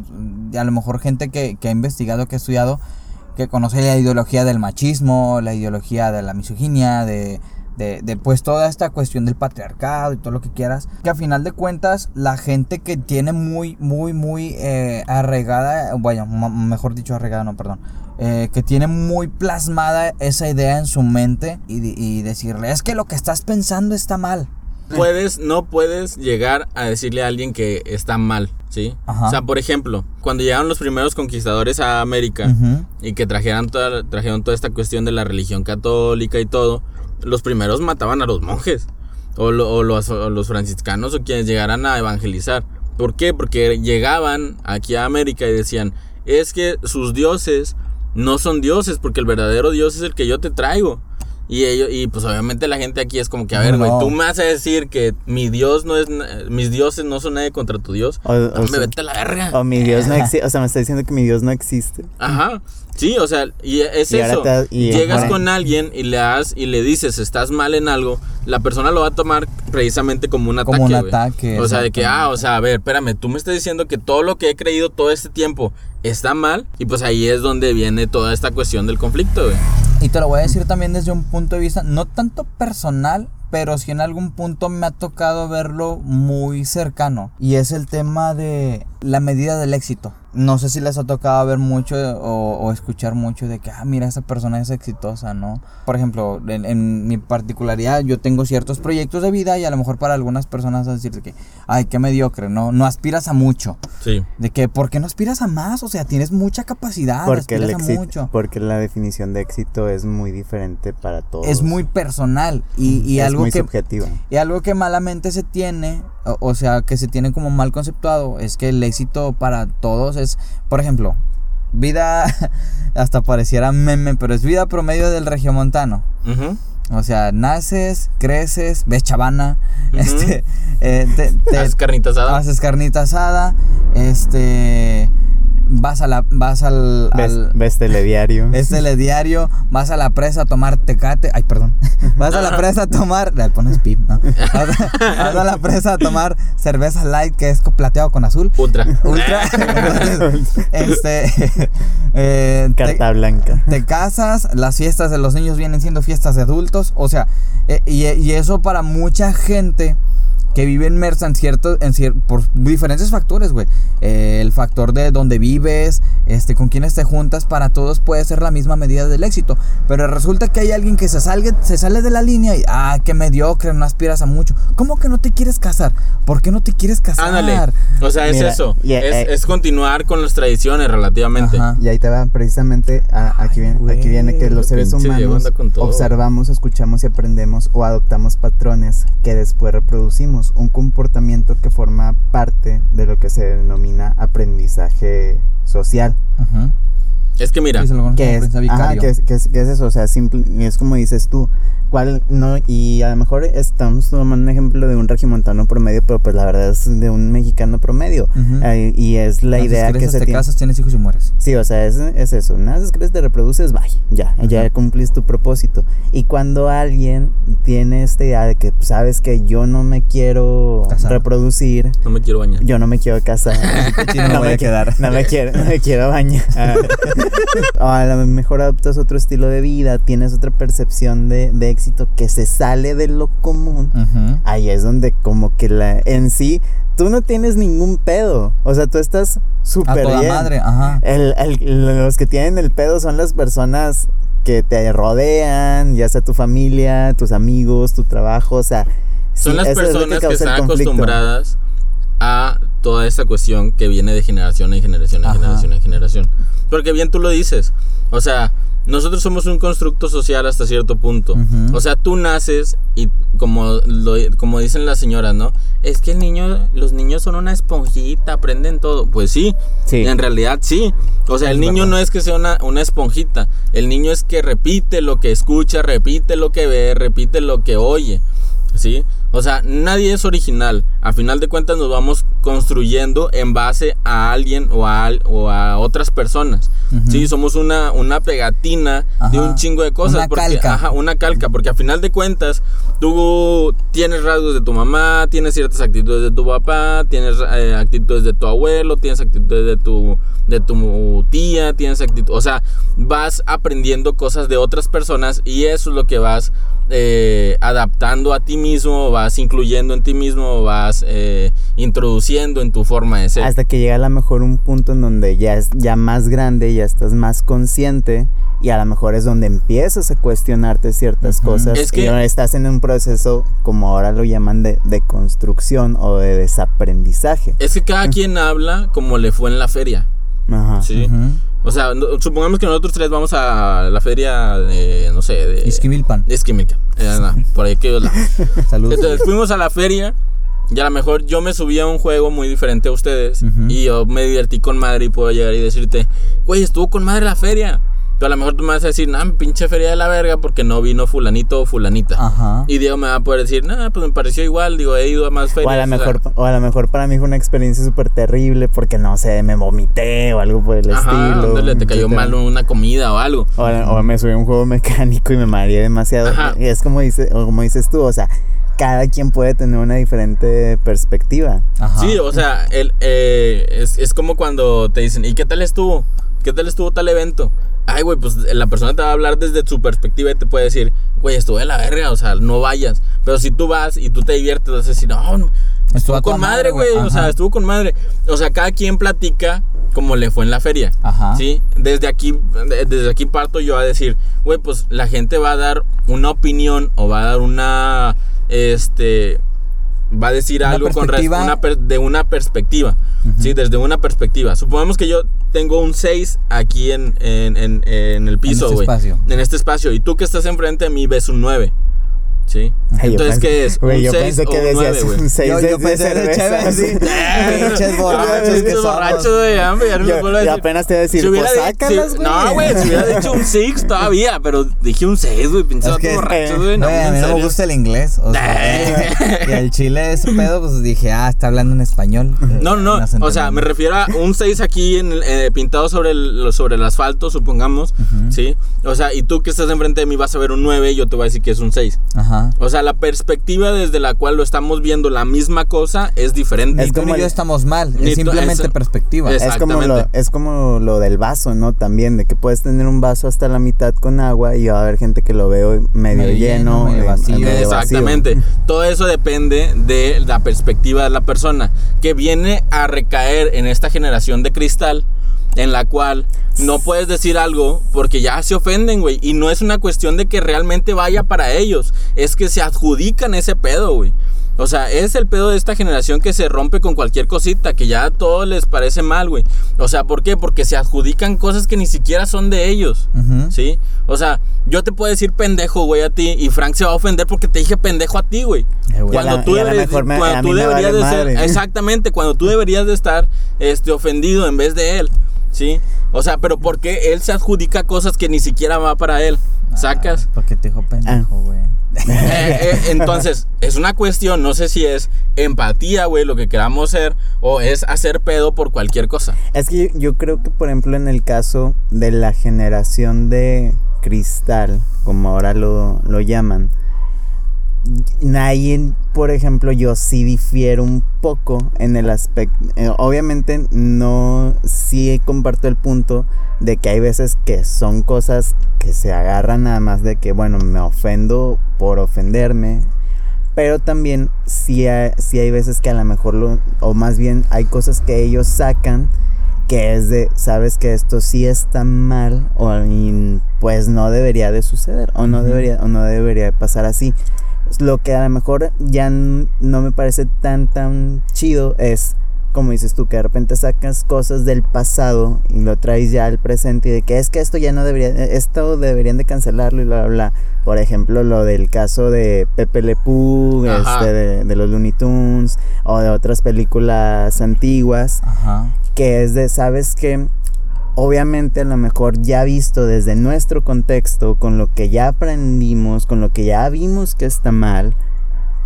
a lo mejor gente que, que ha investigado, que ha estudiado, que conoce la ideología del machismo, la ideología de la misoginia, de, de, de, pues toda esta cuestión del patriarcado y todo lo que quieras, que a final de cuentas la gente que tiene muy, muy, muy eh, arraigada, bueno, mejor dicho arraigada, no, perdón, eh, que tiene muy plasmada esa idea en su mente y, decirle, es que lo que estás pensando está mal. Puedes, no puedes llegar a decirle a alguien que está mal, ¿sí? Ajá. O sea, por ejemplo, cuando llegaron los primeros conquistadores a América y que trajeron toda, trajeron toda esta cuestión de la religión católica y todo, los primeros mataban a los monjes o, lo- o los, o los franciscanos o quienes llegaran a evangelizar. ¿Por qué? Porque llegaban aquí a América y decían, es que sus dioses no son dioses, porque el verdadero Dios es el que yo te traigo. Y ellos, y pues obviamente la gente aquí es como que, a ver, güey, no. tú me vas a decir que mi Dios no es, mis dioses no son nadie contra tu Dios. O, o Hombre, sea, vete a la verga. o mi Dios no [laughs] existe, o sea, me está diciendo que mi Dios no existe. Ajá. Sí, o sea, y es Y eso. te- y Llegas con alguien y le das y le dices, "Estás mal en algo", la persona lo va a tomar precisamente como un ataque, Como un ataque, O sea, de que, ah, o sea, a ver, espérame, tú me estás diciendo que todo lo que he creído todo este tiempo está mal y pues ahí es donde viene toda esta cuestión del conflicto, güey. Y te lo voy a decir también desde un punto de vista, no tanto personal, pero sí en algún punto me ha tocado verlo muy cercano. Y es el tema de la medida del éxito. No sé si les ha tocado ver mucho o, o escuchar mucho de que, ah, mira, esa persona es exitosa, ¿no? Por ejemplo, en, en mi particularidad, yo tengo ciertos proyectos de vida y a lo mejor para algunas personas a decir de que, ay, qué mediocre, ¿no? No aspiras a mucho. Sí. De que, ¿por qué no aspiras a más? O sea, tienes mucha capacidad, Porque, el aspiras a éxito, mucho. porque la definición de éxito es muy diferente para todos. Es muy personal y, y Es algo muy que... subjetiva. Y algo que malamente se tiene, o, o sea, que se tiene como mal conceptuado, es que el éxito para todos es, por ejemplo, vida, [laughs] hasta pareciera meme, pero es vida promedio del regiomontano. Ujú. O sea, naces, creces, ves chavana, este, eh, te, te- [laughs] Haz carnita asada. haces carnita asada, este, vas a la, vas al, Ves, al- ves telediario. [laughs] es telediario, vas a la presa a tomar tecate, ay, perdón, [laughs] vas a la presa a tomar, le pones pip, ¿no? Vas a, vas a la presa a tomar cerveza light que es plateado con azul. Ultra. Ultra, [laughs] entonces, este, eh, te- Carta blanca. te casas, las fiestas de los niños vienen siendo fiestas de adultos, o sea, eh, y, y eso para mucha gente que vive inmersa en ciertos, en cier- por diferentes factores, güey. Eh, el factor de dónde vives, este, con quiénes te juntas, para todos puede ser la misma medida del éxito. Pero resulta que hay alguien que se, salga, se sale de la línea y, ah, qué mediocre, no aspiras a mucho. ¿Cómo que no te quieres casar? ¿Por qué no te quieres casar? Ándale. O sea, es Mira, eso. y- es, eh, es continuar con las tradiciones relativamente. Ajá. Y ahí te va, precisamente, a- aquí, viene, aquí viene que los seres humanos observamos, escuchamos y aprendemos o adoptamos patrones que después reproducimos, un comportamiento que forma parte de lo que se denomina aprendizaje social. Es que mira, es, ajá, es, es- que es eso, o sea, simple, es como dices tú, cuál no y a lo mejor estamos tomando un ejemplo de un regimontano promedio, pero pues la verdad es de un mexicano promedio. Ujú. Eh, y es la idea que se te tiene. casas, tienes hijos y mueres. Sí, o sea, es, es eso. Naces, creces, te reproduces, bye. Ya, ya cumplís tu propósito. Y cuando alguien tiene esta idea de que pues, sabes que yo no me quiero Casar. reproducir, no me quiero bañar. yo no me quiero casar. [laughs] No me [laughs] voy a qui- quedar. No me quiero, no me quiero bañar. [laughs] o a lo mejor adoptas otro estilo de vida, tienes otra percepción de, de éxito que se sale de lo común. Ujú. Ahí es donde como que la en sí tú no tienes ningún pedo. O sea, tú estás A súper toda bien. madre, ajá. El- el- los que tienen el pedo son las personas que te rodean, ya sea tu familia, tus amigos, tu trabajo, o sea, Son sí, las eso es personas que, el están acostumbradas a toda esta cuestión que viene de generación en generación en Ajá. generación en generación. Porque bien tú lo dices. O sea, nosotros somos un constructo social hasta cierto punto. O sea, tú naces y como, lo- como dicen las señoras, ¿no? Es que el niño, los niños son una esponjita, aprenden todo. Pues sí, Sí. en realidad sí. O sea, el Es niño verdad. no es que sea una, una esponjita. El niño es que repite lo que escucha, repite lo que ve, repite lo que oye. ¿Sí? O sea, nadie es original. A final de cuentas nos vamos construyendo en base a alguien o a, o a otras personas. Ujú. Sí, somos una, una pegatina de un chingo de cosas. Una porque, calca. Ajá, una calca. Porque a final de cuentas, tú tienes rasgos de tu mamá, tienes ciertas actitudes de tu papá, tienes eh, actitudes de tu abuelo, tienes actitudes de tu, de tu tía, tienes actitudes. O sea, vas aprendiendo cosas de otras personas y eso es lo que vas eh, adaptando a ti mismo, vas incluyendo en ti mismo, vas eh, introduciendo en tu forma de ser. Hasta que llega a lo mejor un punto en donde ya es ya más grande, ya estás más consciente y a lo mejor es donde empiezas a cuestionarte ciertas cosas Es que- y ahora estás en un proceso como ahora lo llaman de, de construcción o de desaprendizaje. Es que cada quien habla como le fue en la feria. Ajá. ¿sí? O sea, no- supongamos que nosotros tres vamos a la feria de, no sé, de... Izquimilpan. de. Eh, no, por ahí que [laughs] Salud. Entonces fuimos a la feria y a lo mejor yo me subí a un juego muy diferente a ustedes y yo me divertí con madre y puedo llegar y decirte, güey, estuvo con madre la feria. Pero a lo mejor tú me vas a decir, nah, pinche feria de la verga porque no vino fulanito o fulanita. Ajá. Y Diego me va a poder decir, nah, pues me pareció igual, digo, he ido a más ferias. O a, lo mejor, o a lo mejor para mí fue una experiencia súper terrible porque no sé, me vomité o algo por el Ajá, estilo. ándale, te cayó mal una comida o algo. O, o me subí a un juego mecánico y me mareé demasiado. Ajá. Y es como, dice, o como dices tú, o sea, cada quien puede tener una diferente perspectiva. Ajá. Sí, o sea, el, eh, es, es como cuando te dicen, ¿y qué tal estuvo? ¿Qué tal estuvo tal evento? Ay, güey, pues la persona te va a hablar desde su perspectiva y te puede decir, güey, estuve de la verga, o sea, no vayas. Pero si tú vas y tú te diviertes, vas a decir, no, no, Estuvo con madre, güey, o sea, estuvo con madre. O sea, cada quien platica como le fue en la feria. Ajá. Sí, desde aquí, de- desde aquí parto yo a decir, güey, pues la gente va a dar una opinión o va a dar una, este, va a decir Una algo con una de una perspectiva, sí, desde una perspectiva. Supongamos que yo tengo un 6 aquí en, en, en, en el piso, este güey. espacio. En este espacio. Y tú que estás enfrente de mí ves un 9. ¿Sí? Ay, yo Entonces, pensé- ¿qué es? Güey, ¿Un yo 6 pensé o que un decías 9, güey? un 6 Yo- de, yo de pensé de cerveza, chévere, [laughs] sí. Pinches borrachos que somos. borrachos de hambre, ya no Yo- les vuelvo a y decir. apenas te iba a decir, Si hubiera pues, sácalas, si- güey. No, güey, si hubiera dicho un 6 todavía, pero dije un 6, güey, Es vatos que, borrachos, eh, güey. No, a mí no me gusta el inglés. O sea, [laughs] y el chile ese pedo, pues dije, ah, está hablando en español. No, no, no. O sea, me refiero a un 6 aquí en el- eh, pintado sobre el, sobre el asfalto, supongamos. ¿Sí? O sea, y tú que estás enfrente de mí vas a ver un 9 y yo te voy a decir que es un 6. Ajá. O sea, la perspectiva desde la cual lo estamos viendo la misma cosa es diferente. Ni Es tú como ni yo estamos mal, Ni es simplemente eso- perspectiva. es- Es como, lo, es como lo del vaso, ¿no? También, de que puedes tener un vaso hasta la mitad con agua y va a haber gente que lo veo medio, Medio lleno, lleno, medio vacío. medio vacío. Exactamente. [laughs] Todo eso depende de la perspectiva de la persona que viene a recaer en esta generación de cristal en la cual no puedes decir algo porque ya se ofenden, güey. Y no es una cuestión de que realmente vaya para ellos. Es que se adjudican ese pedo, güey. O sea, es el pedo de esta generación que se rompe con cualquier cosita, que ya a todo les parece mal, güey. O sea, ¿por qué? Porque se adjudican cosas que ni siquiera son de ellos. ¿Sí? O sea, yo te puedo decir pendejo, güey, a ti, y Frank se va a ofender porque te dije pendejo a ti, güey. Eh, la- me- cuando tú deberías vale de ser, madre. exactamente, cuando tú deberías de estar este, ofendido en vez de él, ¿sí? O sea, pero ¿por qué él se adjudica cosas que ni siquiera va para él? ¿Sacas? Ah, Porque te dijo pendejo, güey. [laughs] Eh, eh, entonces, es una cuestión, no sé si es empatía, güey, lo que queramos ser, o es hacer pedo por cualquier cosa. Es que yo, yo creo que, por ejemplo, en el caso de la generación de cristal, como ahora lo, lo llaman, Ahí, por ejemplo, yo sí difiero un poco en el aspecto. eh, obviamente, no. Sí comparto el punto de que hay veces que son cosas que se agarran nada más de que, bueno, me ofendo por ofenderme. Pero también sí hay, sí hay veces que a lo mejor lo. O más bien hay cosas que ellos sacan que es de, sabes que esto sí está mal o pues no debería de suceder o no debería o no debería de pasar así. Lo que a lo mejor ya no me parece tan tan chido es como dices tú que de repente sacas cosas del pasado y lo traes ya al presente y de que es que esto ya no debería esto deberían de cancelarlo y bla bla bla. Por ejemplo, lo del caso de Pepe Le Ajá. este, de, de los Looney Tunes o de otras películas antiguas Ajá. que es de, sabes que obviamente a lo mejor ya visto desde nuestro contexto, con lo que ya aprendimos, con lo que ya vimos que está mal,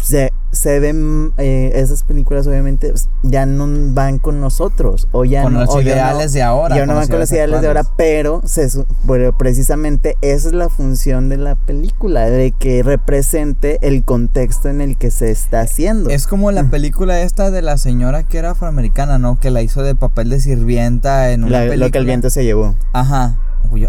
se, se ven, eh, esas películas obviamente pues, ya no van con nosotros, o ya Con no, los ideales no- de ahora. ya no van con los ideales de ahora, pero, se, pero precisamente esa es la función de la película, de que represente el contexto en el que se está haciendo. Es como la película esta de la señora que era afroamericana, ¿no? Que la hizo de papel de sirvienta en una La- película. lo que el viento se llevó. Ajá.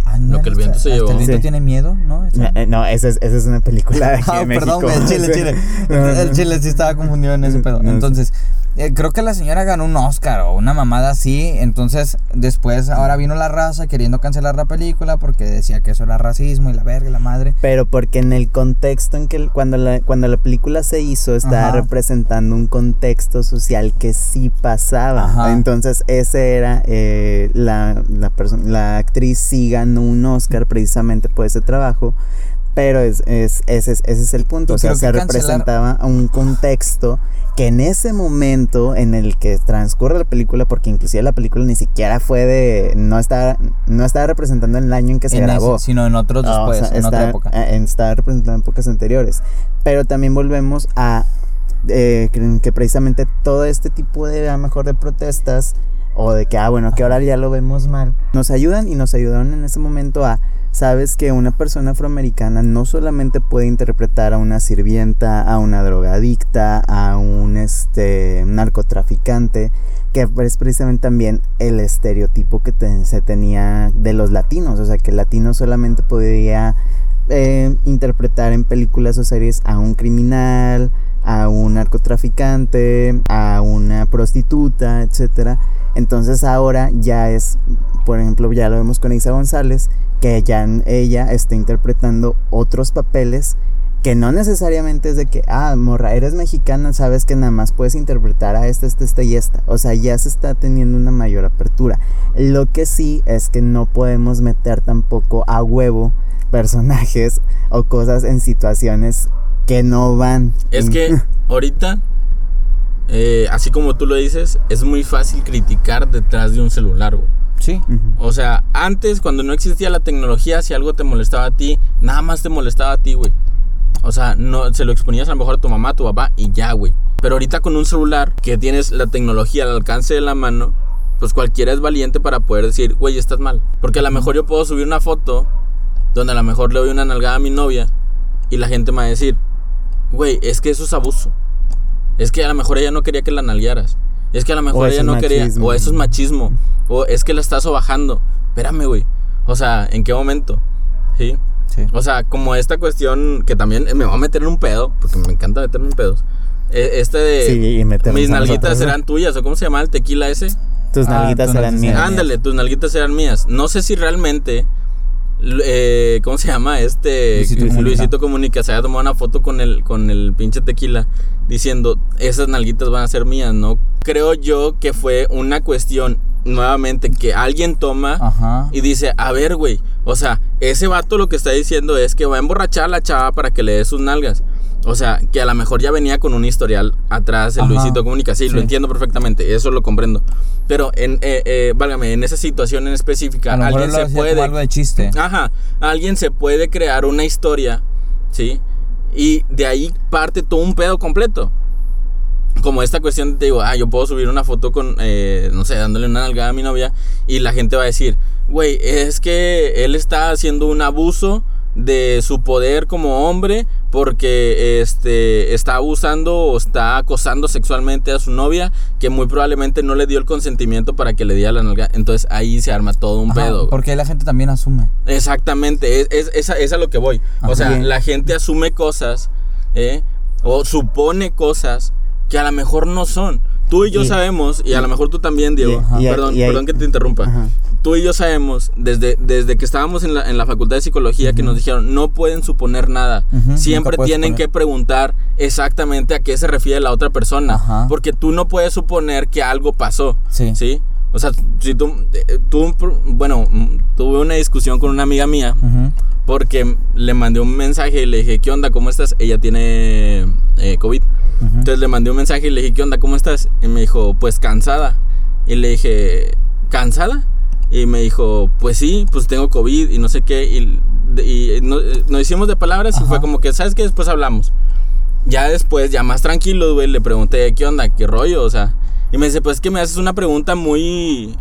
Ah, Lo que el viento se llevó. el viento Sí. tiene miedo, ¿no? No, eh, no, esa es, esa es una película de [laughs] aquí Ah, de México. perdón, el chile, chile. No, [laughs] no. El chile sí estaba confundido en ese pedo. Entonces, eh, creo que la señora ganó un Oscar o una mamada así. Entonces, después, ahora vino la raza queriendo cancelar la película porque decía que eso era racismo y la verga y la madre. Pero porque en el contexto en que cuando la, cuando la película se hizo estaba Ajá. representando un contexto social que sí pasaba. Ajá. Entonces ese era eh, la, la, la actriz sí ganó un Oscar precisamente por ese trabajo. Pero es, es- ese, es, ese es el punto. O sea, que representaba un contexto que en ese momento en el que transcurre la película, porque inclusive la película ni siquiera fue de. No está, no estaba representando el año en que se en ese, grabó. sino en otros Ah, o después, sea, en otra está- época. eh, está representado en épocas anteriores. Pero también volvemos a eh, que, que precisamente todo este tipo de, a lo mejor, de protestas o de que, ah, bueno, que ahora ya lo vemos mal, nos ayudan y nos ayudaron en ese momento a sabes que una persona afroamericana no solamente puede interpretar a una sirvienta, a una drogadicta, a un este narcotraficante, que es precisamente también el estereotipo que se tenía de los latinos, o sea que el latino solamente podía eh, interpretar en películas o series a un criminal, a un narcotraficante, a una prostituta, etcétera. Entonces ahora ya es, por ejemplo, ya lo vemos con Isa González, que ya ella está interpretando otros papeles que no necesariamente es de que, ah, morra, eres mexicana, sabes que nada más puedes interpretar a esta, esta, esta y esta. O sea, ya se está teniendo una mayor apertura. Lo que sí es que no podemos meter tampoco a huevo [laughs] personajes o cosas en situaciones que no van. Es que [laughs] ahorita, eh, así como tú lo dices, es muy fácil criticar detrás de un celular, güey. Sí. O sea, antes, cuando no existía la tecnología, si algo te molestaba a ti, nada más te molestaba a ti, güey. O sea, no, se lo exponías a lo mejor a tu mamá, a tu papá y ya, güey. Pero ahorita con un celular que tienes la tecnología al alcance de la mano, pues cualquiera es valiente para poder decir, güey, estás mal. Porque a lo mejor yo puedo subir una foto donde a lo mejor le doy una nalgada a mi novia y la gente me va a decir, güey, es que eso es abuso. Es que a lo mejor ella no quería que la nalguearas. Es que a lo mejor ella no quería. O eso es machismo. O es que la estás sobajando. Espérame, güey. O sea, ¿en qué momento? ¿Sí? Sí. O sea, como esta cuestión que también me va a meter en un pedo, porque me encanta meterme en pedos. E- Este de Sí, y mis nalguitas nosotros. serán tuyas, o cómo se llama el tequila ese. Tus Ah, nalguitas no mías. Ándale, tus nalguitas eran mías. No sé si realmente. Eh, ¿Cómo se llama? Este. Luisito Luisito, Comunica. Comunica. Se había tomado una foto con el, con el pinche tequila. Diciendo, esas nalguitas van a ser mías, ¿no? Creo yo que fue una cuestión, nuevamente, que alguien toma Ajá. y dice, a ver, güey. O sea, ese vato lo que está diciendo es que va a emborrachar a la chava para que le dé sus nalgas. O sea, que a lo mejor ya venía con un historial atrás el Ajá. Luisito Comunica. Sí, Sí. lo entiendo perfectamente, eso lo comprendo. Pero, en, eh, eh, válgame, en esa situación en específica, A lo mejor alguien lo se puede... algo de chiste. Ajá, alguien se puede crear una historia, ¿sí? Y de ahí parte todo un pedo completo. Como esta cuestión te digo, ah, yo puedo subir una foto con, eh, no sé, dándole una nalgada a mi novia y la gente va a decir, güey, es que él está haciendo un abuso de su poder como hombre porque este está abusando o está acosando sexualmente a su novia que muy probablemente no le dio el consentimiento para que le diera la nalga. Entonces ahí se arma todo un Ajá, pedo. Porque ahí la gente también asume. Exactamente, es, es, es a- es a lo que voy. O sea, Bien. la gente asume cosas, ¿eh? O supone cosas que a lo mejor no son. Tú y yo sabemos, y a lo mejor tú también, Diego. perdón, y perdón que te interrumpa. Ajá. Tú y yo sabemos, desde, desde que estábamos en la, en la facultad de psicología, que nos dijeron, no pueden suponer nada. Siempre tienen que preguntar exactamente a qué se refiere la otra persona. Ajá. Porque tú no puedes suponer que algo pasó. Sí. ¿Sí? O sea, si tú, eh, tú, bueno, mm, tuve una discusión con una amiga mía porque le mandé un mensaje y le dije, ¿qué onda? ¿Cómo estás? Ella tiene eh, COVID. Ujú. Entonces le mandé un mensaje y le dije, ¿qué onda? ¿Cómo estás? Y me dijo, pues cansada. Y le dije, ¿cansada? Y me dijo, pues sí, pues tengo COVID y no sé qué. Y, y no- nos hicimos de palabras y Ajá. fue como que, ¿sabes qué? Después hablamos. Ya después, ya más tranquilo, güey, le pregunté, ¿qué onda? ¿Qué rollo? O sea, y me dice, pues es que me haces una pregunta muy,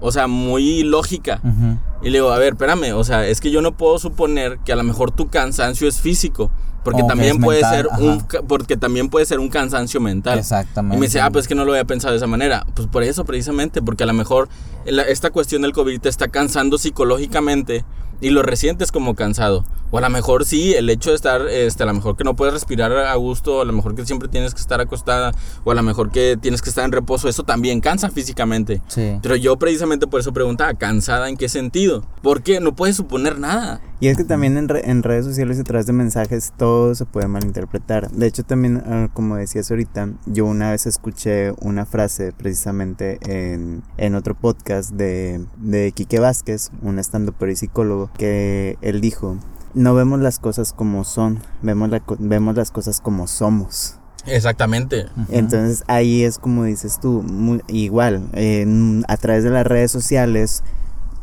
o sea, muy lógica. Ujú. Y le digo, a ver, espérame, o sea, es que yo no puedo suponer que a lo mejor tu cansancio es físico, porque también puede mental, ser ajá. un porque también puede ser un cansancio mental. Exactamente. Y me dice, ah, pues es que no lo había pensado de esa manera. Pues por eso precisamente, porque a lo mejor la- esta cuestión del COVID te está cansando psicológicamente y lo resientes como cansado. O a lo mejor sí, el hecho de estar, este, a lo mejor que no puedes respirar a gusto, a lo mejor que siempre tienes que estar acostada, o a lo mejor que tienes que estar en reposo, eso también cansa físicamente. Sí. Pero yo precisamente por eso preguntaba, ¿cansada en qué sentido? Porque no puedes suponer nada. Y es que también en, re- en redes sociales y a través de mensajes todo se puede malinterpretar. De hecho, también, ah, como decías ahorita, yo una vez escuché una frase precisamente en, en otro podcast de, de Quique Vázquez, un estando y psicólogo, que él dijo, no vemos las cosas como son, vemos, la co- vemos las cosas como somos. Exactamente. Entonces ahí es como dices tú, muy- igual, a través de las redes sociales,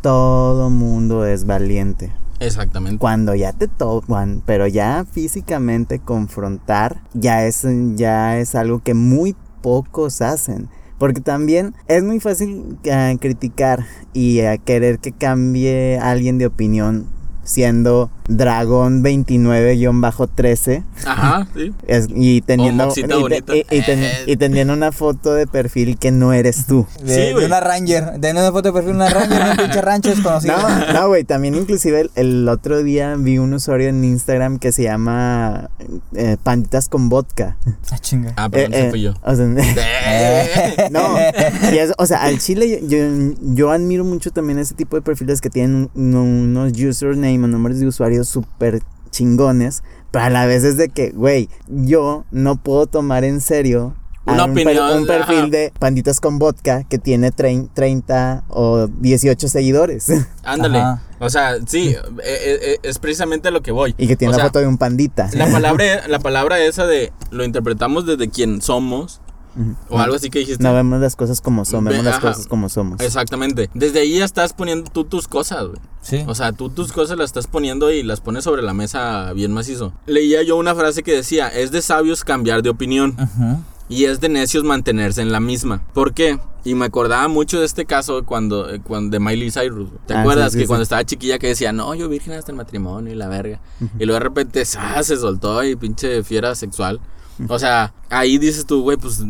todo mundo es valiente. Exactamente. Cuando ya te topan, pero ya físicamente confrontar, ya es, ya es algo que muy pocos hacen. Porque también es muy fácil ah, criticar y ah, querer que cambie alguien de opinión siendo Dragón 29-13 Ajá, sí. es- y teniendo Moxita y, te- y- y ten- Eh. y teniendo una foto de perfil que no eres tú. De, Sí, de una Ranger. De una foto de perfil de una Ranger, un pinche rancho desconocido. No, no, güey, también inclusive el, el otro día vi un usuario en Instagram que se llama eh, Panditas con Vodka. Ah, chinga. Ah, perdón, Eh, eh, fui yo. o sea, [laughs] Eh. [laughs] No, y es- o sea, al chile yo, yo admiro mucho también ese tipo de perfiles que tienen un- unos username o nombres de usuarios súper chingones, pero a la vez es de que, güey, yo no puedo tomar en serio a Una un, per- opinión, un perfil ajá. de panditas con vodka que tiene trein- 30 o 18 seguidores [laughs] Ándale. Ajá. O sea, sí, eh, eh, eh, es precisamente a lo que voy. y que tiene O la sea, foto de un pandita. La palabra, [laughs] la palabra esa de lo interpretamos desde quien somos O algo así que dijiste. No vemos las cosas como son, Ve- vemos las ajá. cosas como somos. Exactamente. Desde ahí ya estás poniendo tú tus cosas, güey. Sí. O sea, tú tus cosas las estás poniendo y las pones sobre la mesa bien macizo. Leía yo una frase que decía, es de sabios cambiar de opinión y es de necios mantenerse en la misma. ¿Por qué? Y me acordaba mucho de este caso cuando, eh, cuando de Miley Cyrus. ¿Te Ah, acuerdas sí, sí, que sí. cuando estaba chiquilla que decía, no, yo virgen hasta el matrimonio y la verga? Y luego de repente se soltó y pinche fiera sexual. O sea, ahí dices tú, güey, pues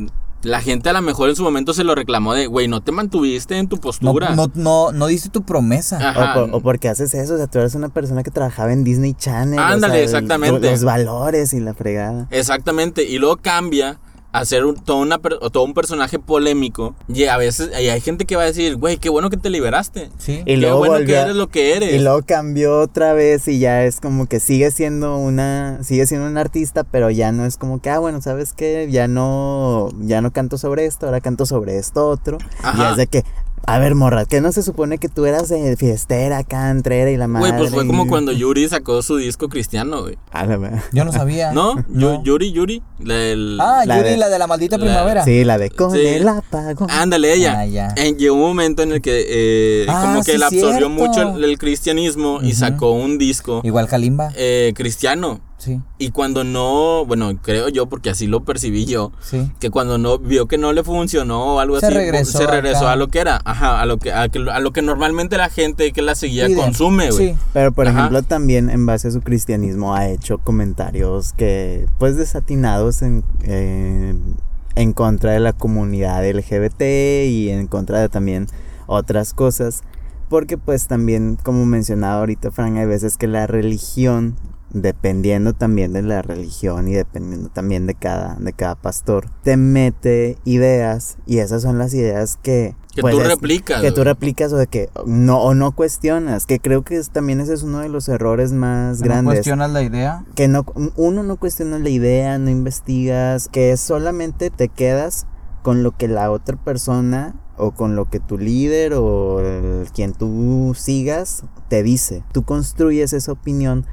la gente a lo mejor en su momento se lo reclamó de, güey, no te mantuviste en tu No, postura. no, no, no diste tu promesa. Ajá. O, por, o porque haces eso, o sea, tú eres una persona que trabajaba en Disney Channel. o Ándale, sea, el- exactamente. Los valores y la fregada. Exactamente, y luego cambia a ser un, todo, una, todo un personaje polémico. Y a veces y hay gente que va a decir, güey, qué bueno que te liberaste. Sí. Y qué luego bueno que volvió eres lo que eres. Y luego cambió otra vez y ya es como que sigue siendo una, sigue siendo un artista, pero ya no es como que, ah, bueno, ¿sabes qué? Ya no, ya no canto sobre esto, ahora canto sobre esto otro. Ajá. Y es de que, a ver, morra, que no se supone que tú eras de fiestera, cantrera y la madre. Güey, pues fue como cuando Yuri sacó su disco cristiano, güey. La Yo no sabía. ¿No? No. Yu- Yuri, Yuri. la del- Ah, La Yuri, de- la de la maldita la- primavera. Sí, la de con Sí. el apagón. Ándale, ella. Ah, ya. En- llegó un momento en el que eh, Ah, como que sí, él absorbió cierto. mucho el, el cristianismo y sacó un disco Igual Kalimba. eh, cristiano. Sí, Y cuando no, bueno, creo yo, porque así lo percibí yo, sí. que cuando no vio que no le funcionó o algo Se así, regresó se regresó acá. a lo que era, ajá, a lo que a, que- a lo que normalmente la gente que la seguía Pide. consume, güey. Sí. Pero por Ajá. ejemplo también en base a su cristianismo ha hecho comentarios que pues desatinados en, eh, en contra de la comunidad LGBT y en contra de también otras cosas. Porque pues también como mencionaba ahorita Frank, hay veces que la religión, dependiendo también de la religión y dependiendo también de cada, de cada pastor, te mete ideas y esas son las ideas que... Que pues, tú es- replicas, Que tú replicas o de que no, o no cuestionas, que creo que es- también ese es uno de los errores más ¿No grandes. cuestionas la idea? Que no, uno no cuestiona la idea, no investigas, que solamente te quedas con lo que la otra persona o con lo que tu líder o el- quien tú sigas te dice. Tú construyes esa opinión,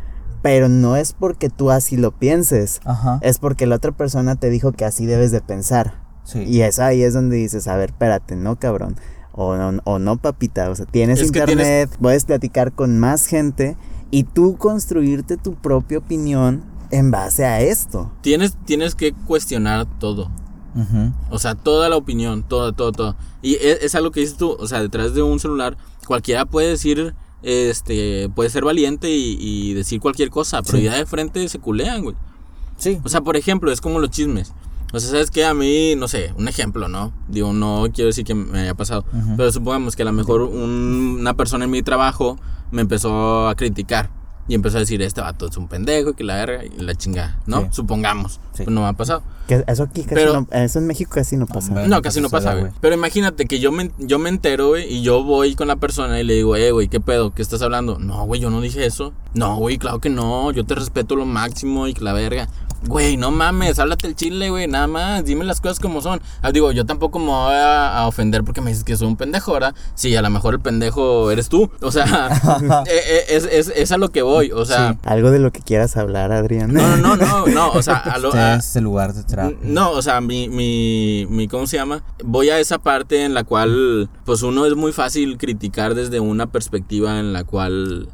pero no es porque tú así lo pienses, Ajá. es porque la otra persona te dijo que así debes de pensar. Sí. Y es ahí es donde dices, a ver, espérate, no cabrón. O no, o no papita, o sea, tienes Es internet, puedes platicar con más gente y tú construirte tu propia opinión en base a esto. Tienes, tienes que cuestionar todo. Ujú. O sea, toda la opinión, todo, todo, todo. Y es, es algo que dices tú, o sea, detrás de un celular, cualquiera puede decir, este, puede ser valiente y, y decir cualquier cosa, pero Sí. ya de frente se culean, güey. Sí. O sea, por ejemplo, es como los chismes. O sea, ¿sabes qué? A mí, no sé, un ejemplo, ¿no? Digo, no quiero decir que me haya pasado. Pero supongamos que a lo mejor un- una persona en mi trabajo me empezó a criticar. Y empezó a decir, este vato es un pendejo, y que la verga, y la chingada, ¿no? Sí. Supongamos. Sí. Pues no me ha pasado. Que eso aquí casi Pero- no, eso en México casi no pasa. Hombre. No, casi no pasa, güey. güey. Pero imagínate que yo me, yo me entero, güey, y yo voy con la persona y le digo, eh, güey, ¿qué pedo? ¿Qué estás hablando? No, güey, yo no dije eso. No, güey, claro que no. Yo te respeto lo máximo y que la verga. Güey, no mames, háblate el chile, güey, nada más. Dime las cosas como son. Ah, digo, yo tampoco me voy a, a ofender porque me dices que soy un pendejo, ¿verdad? Sí, a lo mejor el pendejo eres tú. O sea, [laughs] eh, eh, es, es, es a lo que voy. O sea, Algo de lo que quieras hablar, Adrián. no, no, no, no, no. O sea, a lo. Este a- es el lugar de no, o sea, mi, mi, mi, ¿cómo se llama? Voy a esa parte en la cual, pues uno es muy fácil criticar desde una perspectiva en la cual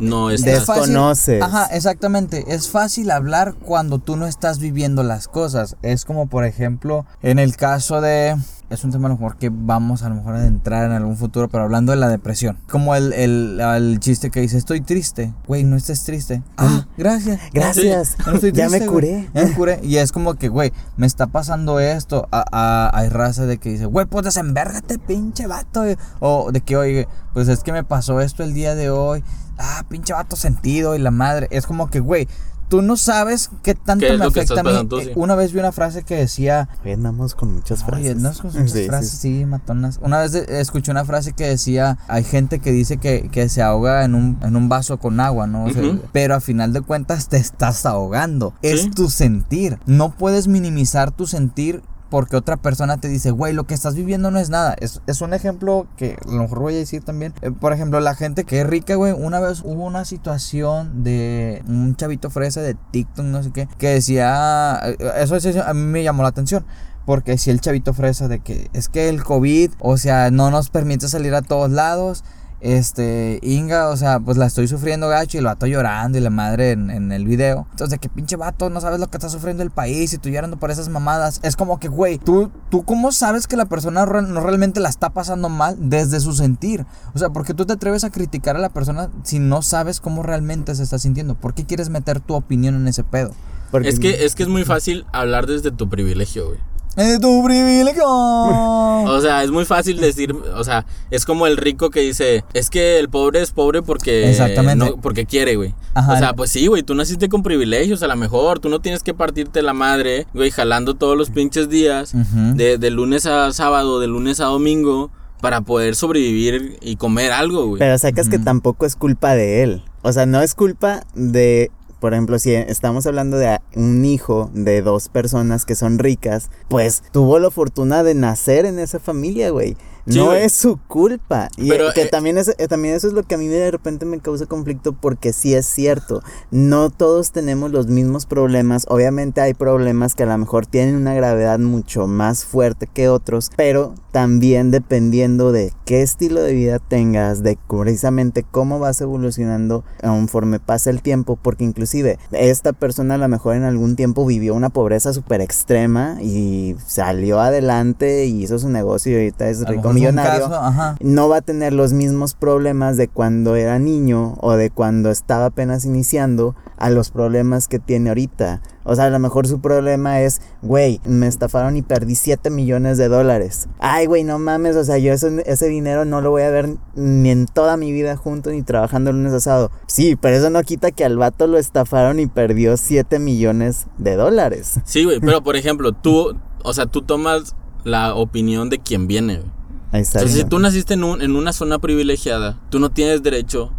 no Es estás... fácil. Desconoces. Ajá, exactamente. Es fácil hablar cuando tú no estás viviendo las cosas. Es como, por ejemplo, en el caso de es un tema a lo mejor que vamos a lo mejor a entrar en algún futuro, pero hablando de la depresión. Como el, el, el chiste que dice, estoy triste. Güey, no estés triste. Ah, gracias. Gracias. No estoy ya me curé. Ya me curé. Y es como que, güey, me está pasando esto. A, a- hay raza de que dice, güey, pues desembérgate, pinche vato. O de que, oye, pues es que me pasó esto el día de hoy. Ah, pinche vato sentido y la madre. Es como que, güey, tú no sabes qué tanto ¿Qué es me afecta a mí. Eh, sí? Una vez vi una frase que decía, Hoy andamos con muchas frases. Con [laughs] muchas Sí, frases, sí. sí, matonas. Una vez escuché una frase que decía, hay gente que dice que, que se ahoga en un, en un vaso con agua, ¿no? O sea, Ujú. pero a final de cuentas te estás ahogando. Es tu sentir. No puedes minimizar tu sentir porque otra persona te dice, güey, lo que estás viviendo no es nada. Es, es un ejemplo que a lo mejor voy a decir también. Eh, por ejemplo, la gente que es rica, güey, una vez hubo una situación de un chavito fresa de TikTok, no sé qué, que decía, eh, eso, eso a mí me llamó la atención. Porque si el chavito fresa de que es que el COVID, o sea, no nos permite salir a todos lados. Este, Inga, o sea, pues la estoy sufriendo gacho y lo vato llorando y la madre en, en el video. Entonces, de que pinche vato, no sabes lo que está sufriendo el país y tú llorando por esas mamadas. Es como que, güey, tú, tú cómo sabes que la persona no realmente la está pasando mal desde su sentir. O sea, porque tú te atreves a criticar a la persona si no sabes cómo realmente se está sintiendo. ¿Por qué quieres meter tu opinión en ese pedo? Porque- Es que, es que es muy fácil hablar desde tu privilegio, güey. ¡Es tu privilegio! O sea, es muy fácil decir, o sea, es como el rico que dice, es que el pobre es pobre porque Exactamente. no- porque quiere, güey. Ajá. O sea, pues sí, güey, tú naciste con privilegios, a lo mejor, tú no tienes que partirte la madre, güey, jalando todos los pinches días, de, de lunes a sábado, de lunes a domingo, para poder sobrevivir y comer algo, güey. Pero sacas que tampoco es culpa de él. O sea, no es culpa de, por ejemplo, si estamos hablando de un hijo de dos personas que son ricas, pues tuvo la fortuna de nacer en esa familia, güey. Sí, no güey. es su culpa. Y Pero, que eh, también, es, eh, también eso es lo que a mí de repente me causa conflicto porque sí es cierto. No todos tenemos los mismos problemas. Obviamente hay problemas que a lo mejor tienen una gravedad mucho más fuerte que otros. Pero también dependiendo de qué estilo de vida tengas, de precisamente cómo vas evolucionando conforme pasa el tiempo. Porque inclusive esta persona a lo mejor en algún tiempo vivió una pobreza súper extrema y salió adelante y hizo su negocio y ahorita es rico un millonario caso, no va a tener los mismos problemas de cuando era niño o de cuando estaba apenas iniciando a los problemas que tiene ahorita. O sea, a lo mejor su problema es, güey, me estafaron y perdí 7 millones de dólares. Ay, güey, no mames, o sea, yo ese, ese dinero no lo voy a ver ni en toda mi vida junto ni trabajando el lunes asado. Sí, pero eso no quita que al vato lo estafaron y perdió 7 millones de dólares. Sí, güey, pero por ejemplo, tú, o sea, tú tomas la opinión de quien viene, güey. Ahí está. Entonces, si tú naciste en, un- en una zona privilegiada, tú no tienes derecho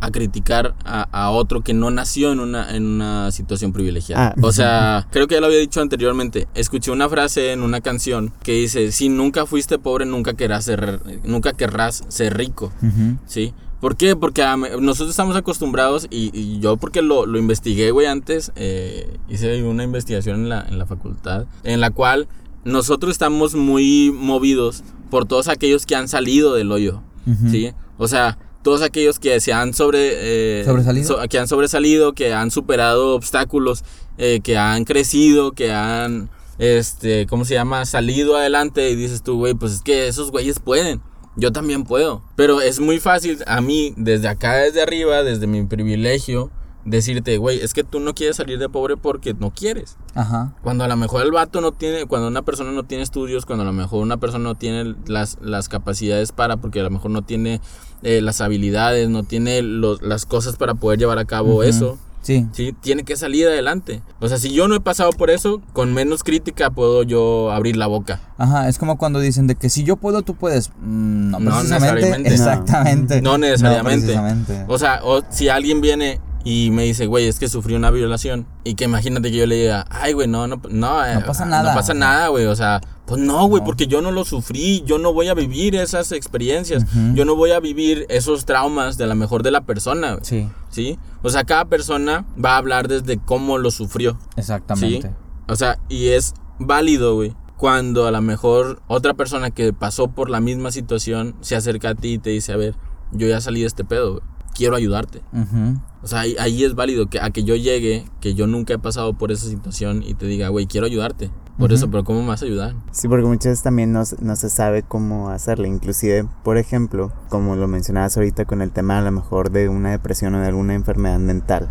a criticar a, a otro que no nació en una, en una situación privilegiada. Ah. O [laughs] sea, creo que ya lo había dicho anteriormente. Escuché una frase en una canción que dice, si nunca fuiste pobre, nunca querrás ser, nunca querrás ser rico. Ujú. ¿Sí? ¿Por qué? Porque a me- nosotros estamos acostumbrados y, y yo porque lo, lo investigué, güey, antes, eh, hice una investigación en la, en la facultad, en la cual nosotros estamos muy movidos por todos aquellos que han salido del hoyo. ¿sí? O sea, todos aquellos que se han sobre, eh, ¿Sobresalido? so- que han sobresalido, que han superado obstáculos, eh, que han crecido, que han, este, ¿cómo se llama? Salido adelante y dices tú, güey, pues es que esos güeyes pueden. Yo también puedo. Pero es muy fácil a mí, desde acá, desde arriba, desde mi privilegio, decirte, güey, es que tú no quieres salir de pobre porque no quieres. Ajá. Cuando a lo mejor el vato no tiene, cuando una persona no tiene estudios, cuando a lo mejor una persona no tiene las, las capacidades para, porque a lo mejor no tiene eh, las habilidades, no tiene los- las cosas para poder llevar a cabo Ujú. eso, Sí. ¿sí? Tiene que salir adelante. O sea, si yo no he pasado por eso, con menos crítica puedo yo abrir la boca. Ajá, es como cuando dicen de que si yo puedo, tú puedes. Mm, no, No necesariamente. [laughs] Exactamente. No necesariamente. precisamente. O sea, o si alguien viene y me dice, güey, es que sufrí una violación. Y que imagínate que yo le diga, ay, güey, no, no, no, eh, No pasa nada. No pasa nada, güey. O sea, pues no, güey, No. porque yo no lo sufrí. Yo no voy a vivir esas experiencias. Yo no voy a vivir esos traumas de la mejor de la persona, güey. Sí, ¿Sí? O sea, cada persona va a hablar desde cómo lo sufrió. exactamente. Sí. O sea, y es válido, güey. Cuando a lo mejor otra persona que pasó por la misma situación se acerca a ti y te dice, a ver, yo ya salí de este pedo, güey. Quiero ayudarte. Ujú. O sea, ahí, ahí es válido que a que yo llegue, que yo nunca he pasado por esa situación y te diga, güey, quiero ayudarte. Por Ujú. eso, pero ¿cómo me vas a ayudar? Sí, porque muchas veces también no, se- no se sabe cómo hacerle. Inclusive, por ejemplo, como lo mencionabas ahorita con el tema a lo mejor de una depresión o de alguna enfermedad mental,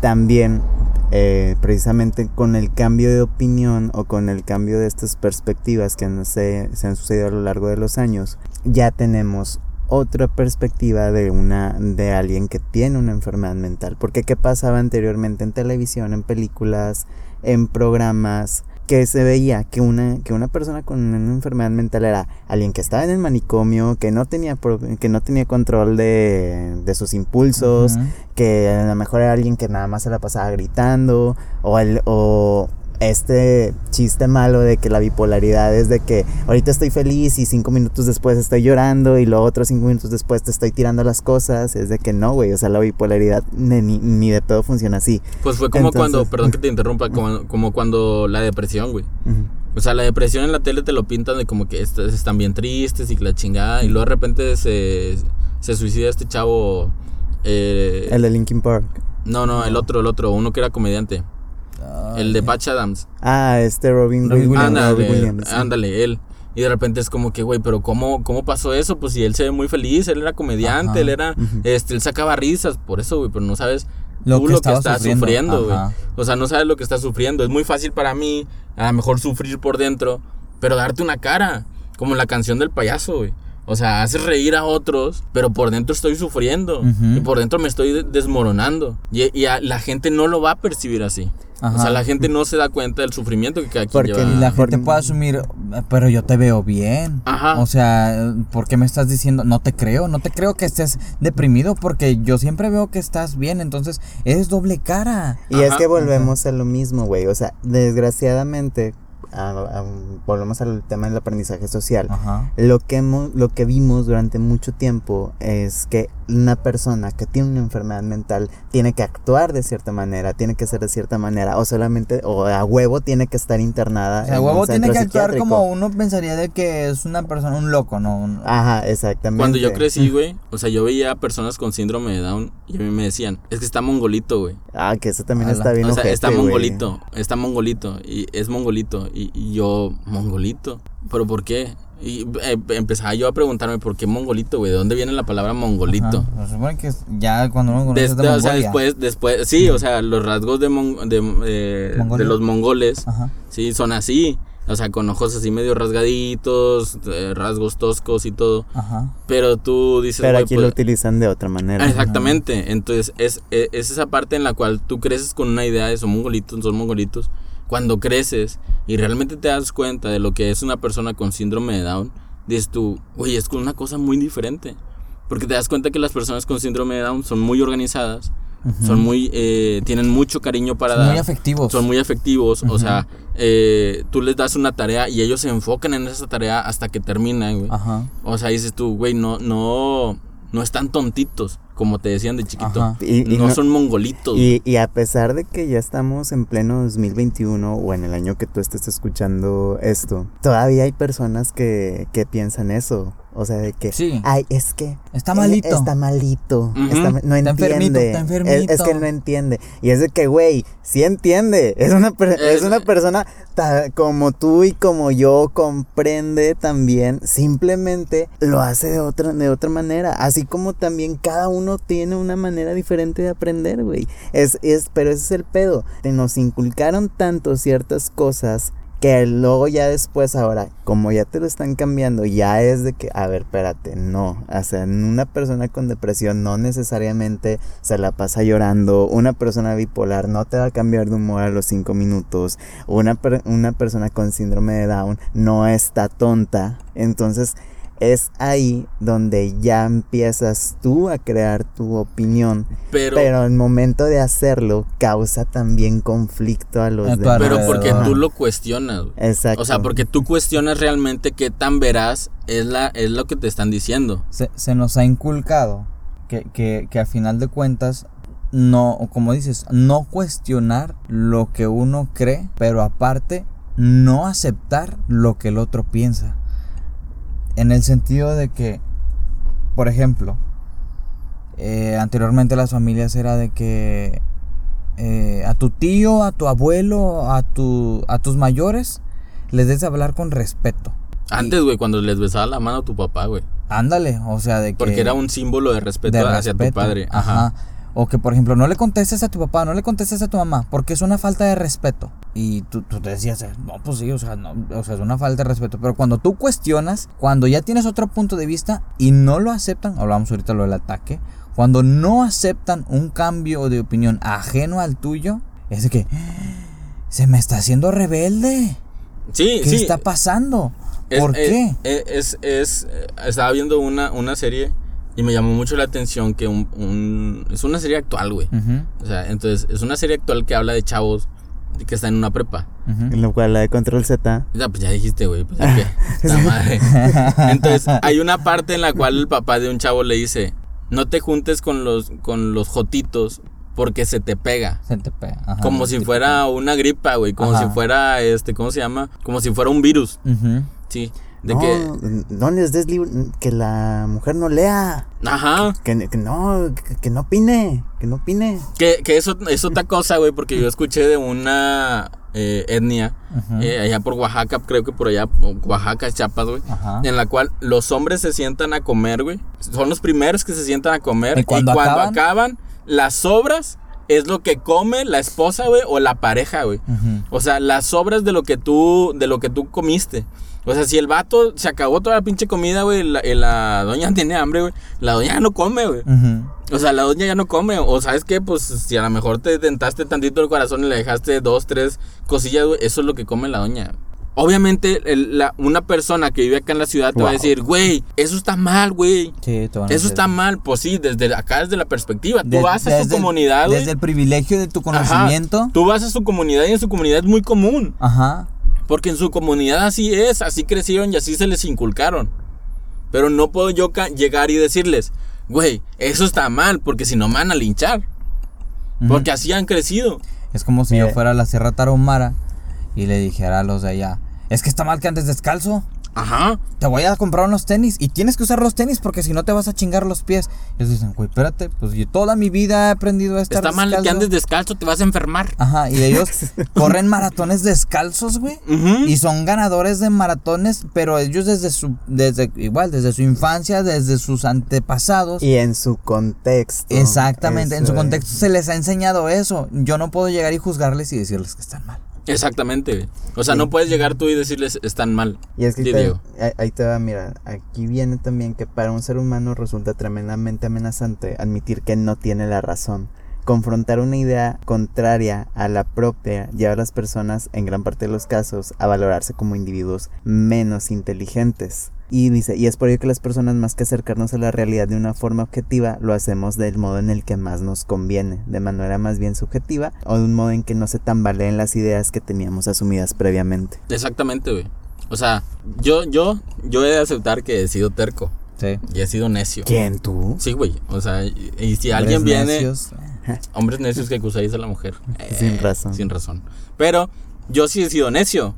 también eh, precisamente con el cambio de opinión o con el cambio de estas perspectivas que han- se, se han sucedido a lo largo de los años, ya tenemos otra perspectiva de una de alguien que tiene una enfermedad mental. Porque qué pasaba anteriormente en televisión, en películas, en programas, que se veía que una, que una persona con una enfermedad mental era alguien que estaba en el manicomio, que no tenía, pro- que no tenía control de, de sus impulsos, que a lo mejor era alguien que nada más se la pasaba gritando, o, el, o este chiste malo de que la bipolaridad es de que ahorita estoy feliz y cinco minutos después estoy llorando y luego otros cinco minutos después te estoy tirando las cosas, es de que no, güey, o sea, la bipolaridad ni, ni, de pedo funciona así. Pues fue como Entonces- cuando, perdón que te interrumpa, como, como cuando la depresión, güey. O sea, la depresión en la tele te lo pintan de como que est- están bien tristes y que la chingada. Y luego de repente se, se suicida este chavo. eh, El de Linkin Park. no, no, el otro, el otro, uno que era comediante. El de Patch Adams. Ah, este Robin, Robin Williams. Ándale, Williams, sí. ándale, él. Y de repente es como que, güey, pero ¿cómo, ¿cómo pasó eso? Pues si él se ve muy feliz, él era comediante, Ajá. él era, este, él sacaba risas, por eso, güey, pero no sabes Lo tú que lo que estás sufriendo, güey. O sea, no sabes lo que estás sufriendo. Es muy fácil para mí, a lo mejor sufrir por dentro, pero darte una cara, como la canción del payaso, güey. O sea, haces reír a otros, pero por dentro estoy sufriendo. Y por dentro me estoy de- desmoronando. Y, y a- la gente no lo va a percibir así. O sea, la gente no se da cuenta del sufrimiento que cada quien Porque lleva. Y la Por- gente puede asumir, pero yo te veo bien. Ajá. O sea, ¿por qué me estás diciendo? No te creo, no te creo que estés deprimido porque yo siempre veo que estás bien, entonces eres doble cara. Y es que volvemos a lo mismo, güey. O sea, desgraciadamente, a- a- volvemos al tema del aprendizaje social. Ajá. Lo que, hemos- lo que vimos durante mucho tiempo es que una persona que tiene una enfermedad mental tiene que actuar de cierta manera, tiene que ser de cierta manera, o solamente, o a huevo tiene que estar internada. O sea, en huevo un tiene que actuar como uno pensaría de que es una persona, un loco, ¿no? Un- Ajá, exactamente. Cuando yo crecí, [laughs] güey, o sea, yo veía personas con síndrome de Down y a mí me decían, es que está mongolito, güey. Ah, que eso también Ala. está bien O sea, ojete, está mongolito, está mongolito, y es mongolito. Y, y yo, mongolito, ¿pero por qué? Y eh, empezaba yo a preguntarme, ¿por qué mongolito, güey? ¿De dónde viene la palabra mongolito? Ajá. Se supone que ya cuando uno conoce de o sea, después, después, sí, o sea, los rasgos de, mon- de, eh, de los mongoles, Ajá. sí, son así. O sea, con ojos así medio rasgaditos, eh, rasgos toscos y todo. Ajá. Pero tú dices, Pero aquí pues- lo utilizan de otra manera. Exactamente. Entonces, es, es, es esa parte en la cual tú creces con una idea de son mongolitos, son mongolitos. Cuando creces y realmente te das cuenta de lo que es una persona con síndrome de Down, dices tú, oye, es una cosa muy diferente. Porque te das cuenta que las personas con síndrome de Down son muy organizadas, son muy, eh, tienen mucho cariño para Son dar. muy afectivos. Son muy afectivos, o sea, eh, tú les das una tarea y ellos se enfocan en esa tarea hasta que terminan, güey. O sea, dices tú, güey, no, no, no están tontitos, como te decían de chiquito. Y- y no, no- son mongolitos. Y, y a pesar de que ya estamos en pleno 2021 o en el año que tú estés escuchando esto, todavía hay personas que, que piensan eso. O sea, de que, Sí. ay, es que... Está malito. Está malito. Está no Está entiende. enfermito, está Es- Es, enfermito. que él no entiende. Y es de que, güey, sí entiende. [laughs] Es una, per- es Es- una persona ta- como tú y como yo comprende también. Simplemente lo hace de otra, de otra manera. Así como también cada uno tiene una manera diferente de aprender, güey. Es, es, pero ese es el pedo. Te nos inculcaron tanto ciertas cosas que luego ya después ahora, como ya te lo están cambiando, ya es de que, a ver, espérate, no, o sea, una persona con depresión no necesariamente se la pasa llorando, una persona bipolar no te va a cambiar de humor a los cinco minutos, una, per- una persona con síndrome de Down no está tonta, entonces es ahí donde ya empiezas tú a crear tu opinión, pero, pero el momento de hacerlo causa también conflicto a los A tu demás. pero porque tú lo cuestionas. güey. Exacto. O sea, porque tú cuestionas realmente qué tan veraz es, la, es lo que te están diciendo. se, se nos ha inculcado que, que, que a final de cuentas no, como dices, no cuestionar lo que uno cree, pero aparte no aceptar lo que el otro piensa. En el sentido de que, por ejemplo, eh, anteriormente las familias era de que eh, a tu tío, a tu abuelo, a, tu, a tus mayores, les des de hablar con respeto. Antes, güey, cuando les besaba la mano a tu papá, güey. Ándale, o sea, de que... Porque era un símbolo de respeto de hacia tu padre. Ajá. O que, por ejemplo, no le contestes a tu papá, no le contestes a tu mamá, porque es una falta de respeto. Y tú, tú te decías, eh, no, pues sí, o sea, no, o sea, es una falta de respeto. Pero cuando tú cuestionas, cuando ya tienes otro punto de vista y no lo aceptan, hablamos ahorita lo del ataque, cuando no aceptan un cambio de opinión ajeno al tuyo, es de que se me está haciendo rebelde. Sí, ¿Qué sí. está pasando? Es- ¿Por es- qué? Es, es, es- eh, estaba viendo una, una serie y me llamó mucho la atención que un, un- es una serie actual, güey. O sea, entonces es una serie actual que habla de chavos que están en una prepa. En lo cual la de Control Z. Ya, pues ya dijiste, güey, pues está [laughs] madre. [laughs] Entonces, hay una parte en la cual el papá de un chavo le dice, no te juntes con los, con los jotitos porque se te pega. Se te pega. ajá. Como si fuera una gripa, güey, como Ajá. si fuera, este, ¿cómo se llama? Como si fuera un virus, Ujú. sí. De no, que, no les des que la mujer no lea, ajá, que, que no, que, que no opine, que no opine. que, que eso es otra cosa, güey, porque yo escuché de una eh, etnia, eh, allá por Oaxaca, creo que por allá, Oaxaca, Chiapas, güey, Ajá. en la cual los hombres se sientan a comer, güey. Son los primeros que se sientan a comer. ¿Y cuando acaban? acaban, las sobras es lo que come la esposa, güey, o la pareja, güey. O sea, las sobras de lo que tú, de lo que tú comiste. O sea, si el vato se acabó toda la pinche comida, güey, la, y la doña [laughs] tiene hambre, güey, la doña ya no come, güey. O sea, la doña ya no come. O sabes qué, pues si a lo mejor te tentaste tantito el corazón y le dejaste dos, tres cosillas, güey, eso es lo que come la doña. Obviamente, el- la- una persona que vive acá en la ciudad te va a Wow. decir, güey, eso está mal, güey. Sí, te van a Eso decir. está mal. Pues sí, desde acá, desde la perspectiva. Tú vas a su el- comunidad, güey. Desde el privilegio de tu Ajá. conocimiento. Tú vas a su comunidad y en su comunidad es muy común. Ajá. Porque en su comunidad así es, así crecieron y así se les inculcaron. Pero no puedo yo ca- llegar y decirles, güey, eso está mal, porque si no me van a linchar. Porque así han crecido. Es como si yo fuera a la Sierra Tarahumara y le dijera a los de allá, es que está mal que andes descalzo. Ajá. Te voy a comprar unos tenis y tienes que usar los tenis porque si no te vas a chingar los pies. Y ellos dicen, güey, espérate, pues yo toda mi vida he aprendido a estar Está mal que descalzo". andes descalzo, te vas a enfermar. Ajá, y ellos [laughs] corren maratones descalzos, güey. Ujú. Y son ganadores de maratones, pero ellos desde su, desde, igual, desde su infancia, desde sus antepasados. Y en su contexto. Exactamente, en su es. contexto se les ha enseñado eso. Yo no puedo llegar y juzgarles y decirles que están mal. Exactamente. O sea, no puedes llegar tú y decirles están mal. Y es que Sí, te- ahí te va, mira, aquí viene también que para un ser humano resulta tremendamente amenazante admitir que no tiene la razón. Confrontar una idea contraria a la propia lleva a las personas, en gran parte de los casos, a valorarse como individuos menos inteligentes. Y dice, y es por ello que las personas más que acercarnos a la realidad de una forma objetiva, lo hacemos del modo en el que más nos conviene, de manera más bien subjetiva, o de un modo en que no se tambaleen las ideas que teníamos asumidas previamente. Exactamente, güey. O sea, yo, yo, yo he de aceptar que he sido terco Sí. y he sido necio. ¿Quién tú? Sí, güey. O sea, y, y si alguien viene. necios. Hombres necios que acusáis a la mujer. [laughs] Sin Eh, razón. Sin razón. Pero yo sí he sido necio.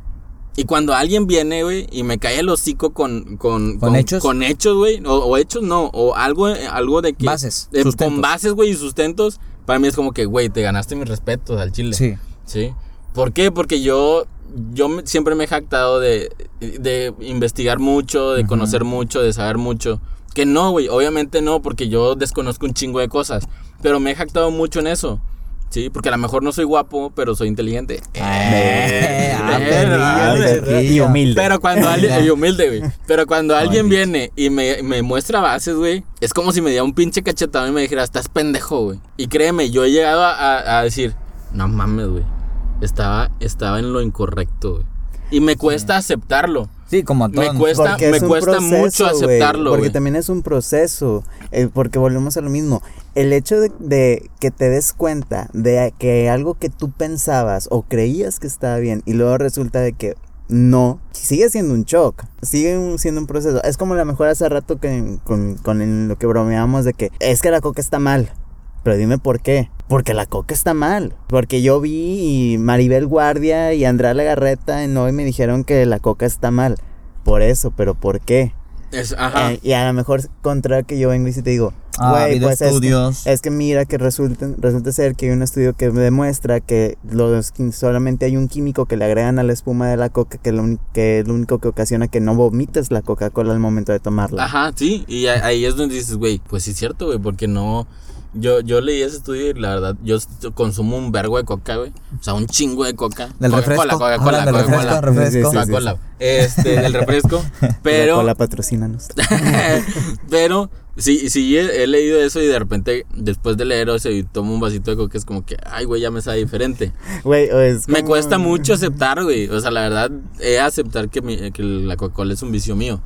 Y cuando alguien viene, güey, y me cae el hocico con... ¿Con, ¿Con hechos? Con hechos, güey. O, o hechos no. O algo, eh, algo de que... Bases, sustentos. con bases, güey, y sustentos. Para mí es como que, güey, te ganaste mis respetos al chile. Sí. Sí. ¿Por qué? Porque yo, yo siempre me he jactado de, de investigar mucho, de conocer mucho, de saber mucho. Que no, güey, obviamente no, porque yo desconozco un chingo de cosas. Pero me he jactado mucho en eso. Sí, porque a lo mejor no soy guapo, pero soy inteligente. [laughs] Eh, ah, Eh, ah. Y humilde. Pero cuando [laughs] alguien, y humilde, güey. Pero cuando alguien viene y me, me muestra bases, güey, es como si me diera un pinche cachetado y me dijera, estás pendejo, güey. Y créeme, yo he llegado a, a- a decir, no mames, güey. Estaba, estaba en lo incorrecto, güey. Y me cuesta aceptarlo. Sí, como a Me todos. cuesta- Porque me es un cuesta proceso, mucho aceptarlo, Porque también es un proceso. eh, porque volvemos a lo mismo. El hecho de, de que te des cuenta de que algo que tú pensabas o creías que estaba bien y luego resulta de que no, sigue siendo un shock. Sigue un- siendo un proceso. Es como a lo mejor hace rato que con, con el- lo que bromeamos de que es que la coca está mal. Pero dime por qué. Porque la coca está mal. Porque yo vi y Maribel Guardia y Andrea Legarreta en hoy me dijeron que la coca está mal. Por eso, pero ¿por qué? Es, ajá. Eh, y a lo mejor contra que yo vengo y si te digo, habido pues es que- estudios. Es que mira que resulta, resulta ser que hay un estudio que demuestra que los, solamente hay un químico que le agregan a la espuma de la coca que, lo, que es lo único que ocasiona que no vomites la Coca-Cola al momento de tomarla. Ajá, sí, y ahí es donde dices, güey, pues sí es cierto, güey, porque no... Yo, yo leí ese estudio y la verdad, yo consumo un vergo de coca, güey. O sea, un chingo de coca. Del refresco. Coca-Cola, Coca-Cola, Coca-Cola. refresco. Coca-Cola. Este, del refresco. [laughs] Pero... Coca-Cola patrocínanos. [laughs] Pero sí, sí he, he leído eso y de repente, después de leer eso y tomo un vasito de coca, es como que, ay, güey, ya me sabe diferente. Güey, o es Me como- cuesta mucho aceptar, güey. O sea, la verdad, he aceptar que, mi- que la Coca-Cola es un vicio mío.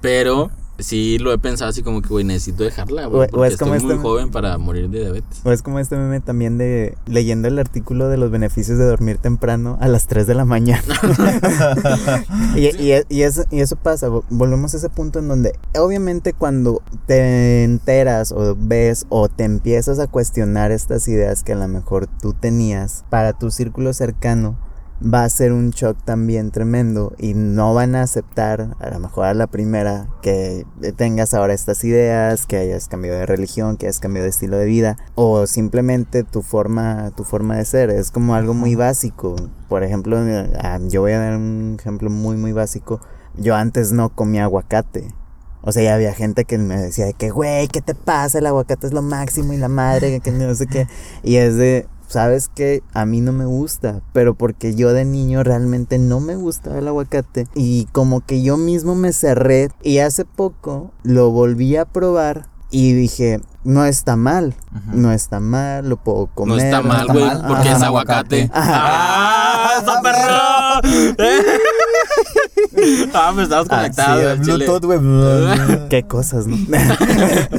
Pero sí lo he pensado así como que, güey, necesito dejarla, güey. o es como estoy muy este- joven para morir de diabetes. O es como este meme también de leyendo el artículo de los beneficios de dormir temprano a las 3 de la mañana. [laughs] y, y- y eso, y eso pasa, vo- volvemos a ese punto en donde obviamente cuando te enteras o ves o te empiezas a cuestionar estas ideas que a lo mejor tú tenías para tu círculo cercano, va a ser un shock también tremendo y no van a aceptar a lo mejor a la primera que tengas ahora estas ideas, que hayas cambiado de religión, que hayas cambiado de estilo de vida o simplemente tu forma tu forma de ser, es como algo muy básico. Por ejemplo, eh, ah, yo voy a dar un ejemplo muy muy básico. Yo antes no comía aguacate. O sea, ya había gente que me decía de que, güey, ¿qué te pasa? El aguacate es lo máximo y la madre, que no sé qué. Y es de, ¿sabes qué? A mí no me gusta, pero porque yo de niño realmente no me gustaba el aguacate. Y como que yo mismo me cerré. Y hace poco lo volví a probar y dije, no está mal. No está mal, lo puedo comer. No está mal, está güey, mal. porque Ajá. es aguacate. Aguacate. [laughs] ¡Ah! ¡Está perro! [laughs] ah, me estabas Ah, conectado, Sí, al chile. Bluetooth, güey. [laughs] Qué cosas, ¿no?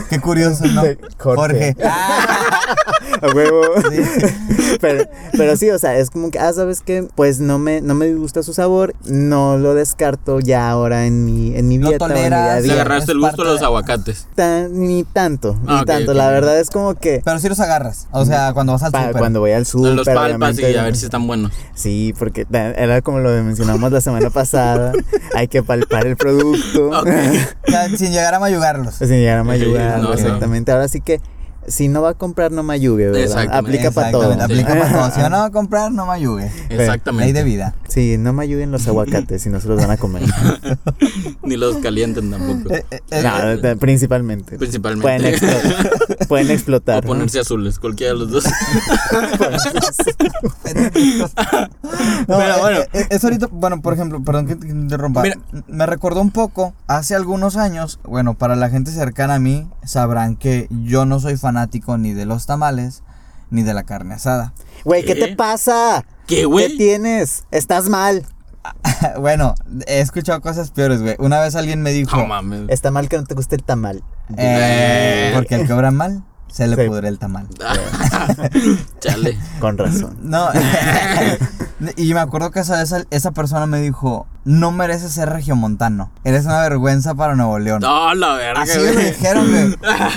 Qué curioso, ¿no? Jorge. Jorge. Ah, [laughs] A huevo. sí. pero, pero sí, o sea, es como que, ah, ¿sabes qué? Pues no me, no me gusta su sabor, no lo descarto ya ahora en mi, en mi dieta o en mi día a toleras, Le día. agarraste el gusto a parte los de- aguacates. Tan- ni tanto, ni Ah, tanto. La verdad es como que Pero sí los agarras. O sea, cuando vas al súper. cuando voy al súper, los palpas y a ver si están buenos. Sí, porque era como lo mencionamos la semana pasada, [laughs] hay que palpar el producto. Sin llegar a mayugarlos. Sin llegar a mayugar, no, no. exactamente. Ahora sí que, si no va a comprar, no mayugue, ¿verdad? Exactamente. Aplica para todo. Aplica Sí. para todo. [laughs] Si no va a comprar, no mayugue. Exactamente. Ley de vida. Sí, no mayuguen los aguacates, si no se los van a comer. [laughs] Ni los calienten tampoco. Eh, eh, eh, No, principalmente. Principalmente. Pueden, explo- pueden o explotar. ¿no? ponerse azules, cualquiera de los dos. [laughs] No, Pero bueno. es ahorita, bueno, por ejemplo, perdón que te interrumpa. Mira. Me recordó un poco, hace algunos años, bueno, para la gente cercana a mí, sabrán que yo no soy fanático ni de los tamales, ni de la carne asada. Güey, ¿qué ¿Qué? te pasa? ¿Qué, ¿Qué güey? tienes? Estás mal. [laughs] bueno, he escuchado cosas peores, güey. Una vez alguien me dijo, No mames. Está mal que no te guste el tamal. eh, porque el que obra mal, se le Sí. pudre el tamal. [laughs] Chale. Con razón. No, [laughs] y me acuerdo que esa, esa, esa persona me dijo, no mereces ser regiomontano, eres una vergüenza para Nuevo León. No, la verga, Así me dijeron, güey.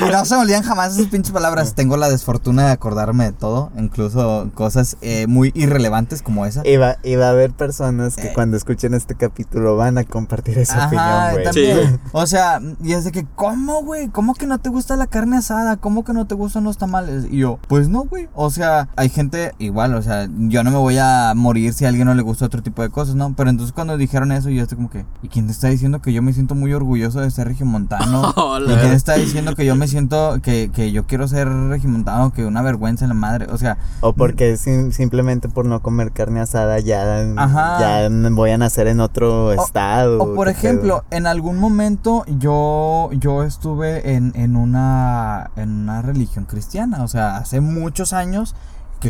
Y no [laughs] se me olvidan jamás esas pinches palabras. Tengo la desfortuna de acordarme de todo, incluso cosas eh, muy irrelevantes como esa. Y va, y va a haber personas que Eh. cuando escuchen este capítulo van a compartir esa Ajá, opinión, güey. también. Sí. O sea, y es de que, ¿cómo, güey? ¿Cómo que no te gusta la carne asada? ¿Cómo que no te gustan los tamales? Y yo, pues no, güey. O sea, hay gente igual, o sea, yo no me voy a morir si a alguien no le gusta otro tipo de cosas, ¿no? Pero entonces cuando dijeron eso, yo estoy como que, ¿y quién te está diciendo que yo me siento muy orgulloso de ser regiomontano? Oh, [laughs] ¿Y quién está diciendo que yo me siento que, que yo quiero ser regimontano, que una vergüenza en la madre? O sea, O porque sim- simplemente por no comer carne asada ya, Ajá. ya voy a nacer en otro estado. O por ejemplo, en algún momento yo, yo estuve en, en, una, en una religión cristiana. O sea, hace muchos años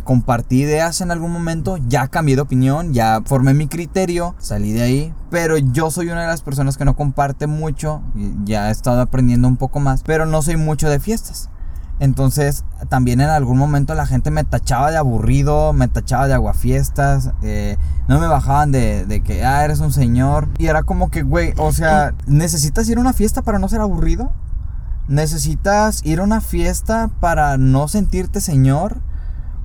compartí ideas en algún momento, ya cambié de opinión, ya formé mi criterio, salí de ahí. Pero yo soy una de las personas que no comparte mucho, ya he estado aprendiendo un poco más, pero no soy mucho de fiestas. Entonces, también en algún momento la gente me tachaba de aburrido, me tachaba de aguafiestas, eh, no me bajaban de, de que, ah, eres un señor. Y era como que, güey, o sea, ¿necesitas ir a una fiesta para no ser aburrido? ¿Necesitas ir a una fiesta para no sentirte señor?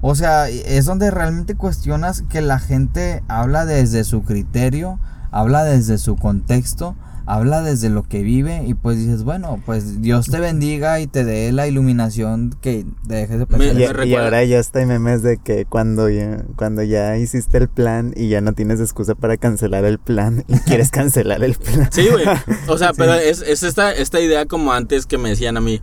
O sea, es donde realmente cuestionas que la gente habla desde su criterio, habla desde su contexto, habla desde lo que vive y pues dices, bueno, pues Dios te bendiga y te dé la iluminación que dejes de pensar. Y, Me y recuerda- ahora ya está memes de que cuando ya, cuando ya hiciste el plan y ya no tienes excusa para cancelar el plan y [laughs] quieres cancelar el plan. Sí, güey. O sea, [laughs] pero es, es esta, esta idea como antes que me decían a mí.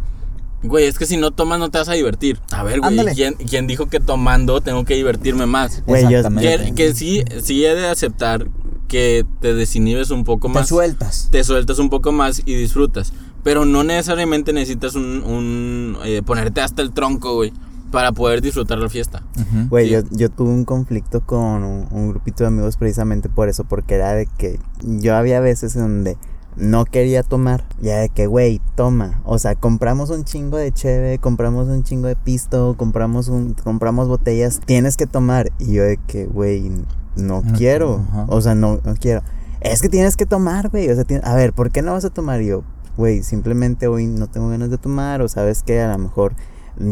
Güey, es que si no tomas no te vas a divertir. A ver, güey, Ándale. ¿quién, quién dijo que tomando tengo que divertirme más? Güey, yo-. Que, que sí, sí he de aceptar que te desinhibes un poco te más. sueltas. te sueltas un poco más y disfrutas. Pero no necesariamente necesitas un, un, eh, ponerte hasta el tronco, güey, para poder disfrutar la fiesta. Güey, Sí. yo, yo tuve un conflicto con un, un grupito de amigos precisamente por eso, porque era de que yo había veces en donde no quería tomar, ya de que, güey, toma, o sea, compramos un chingo de cheve, compramos un chingo de pisto, compramos un, compramos botellas, tienes que tomar, y yo de que, güey, no No quiero, ajá. o sea, no, no quiero, es que tienes que tomar, güey, o sea, a ver, ¿por qué no vas a tomar? Y yo, güey, simplemente hoy no tengo ganas de tomar, o sabes que a lo mejor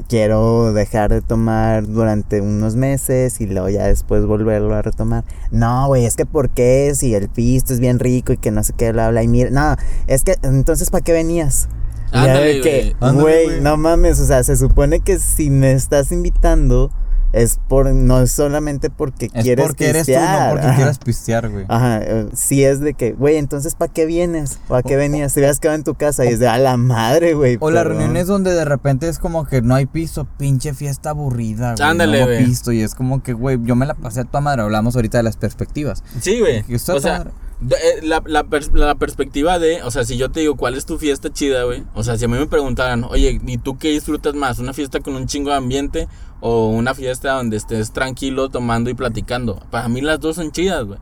quiero dejar de tomar durante unos meses y luego ya después volverlo a retomar. No, güey, es que ¿por qué? Si el pisto es bien rico y que no sé qué, bla, bla, y mira, no, es que entonces ¿para qué venías? Ándale, que, güey. no mames, o sea, se supone que si me estás invitando es por, no es solamente porque Es quieres porque eres tú, no pistear. porque Ajá. quieras pistear, güey. Ajá, eh, sí es de que, güey, entonces ¿para qué vienes? ¿O a qué venías? Te hubieras quedado en tu casa y es de a la madre, güey. O las perdón". reuniones donde de repente es como que no hay piso, pinche fiesta aburrida, güey. Ándale, no güey. pisto y es como que, güey, yo me la pasé a tu madre. Hablamos ahorita de las perspectivas. Sí, güey. O sea, eh, la, la, pers- la perspectiva de, o sea, si yo te digo cuál es tu fiesta chida, güey. O sea, si a mí me preguntaran, oye, ¿y tú qué disfrutas más? ¿Una fiesta con un chingo de ambiente o una fiesta donde estés tranquilo tomando y platicando? Para mí las dos son chidas, güey.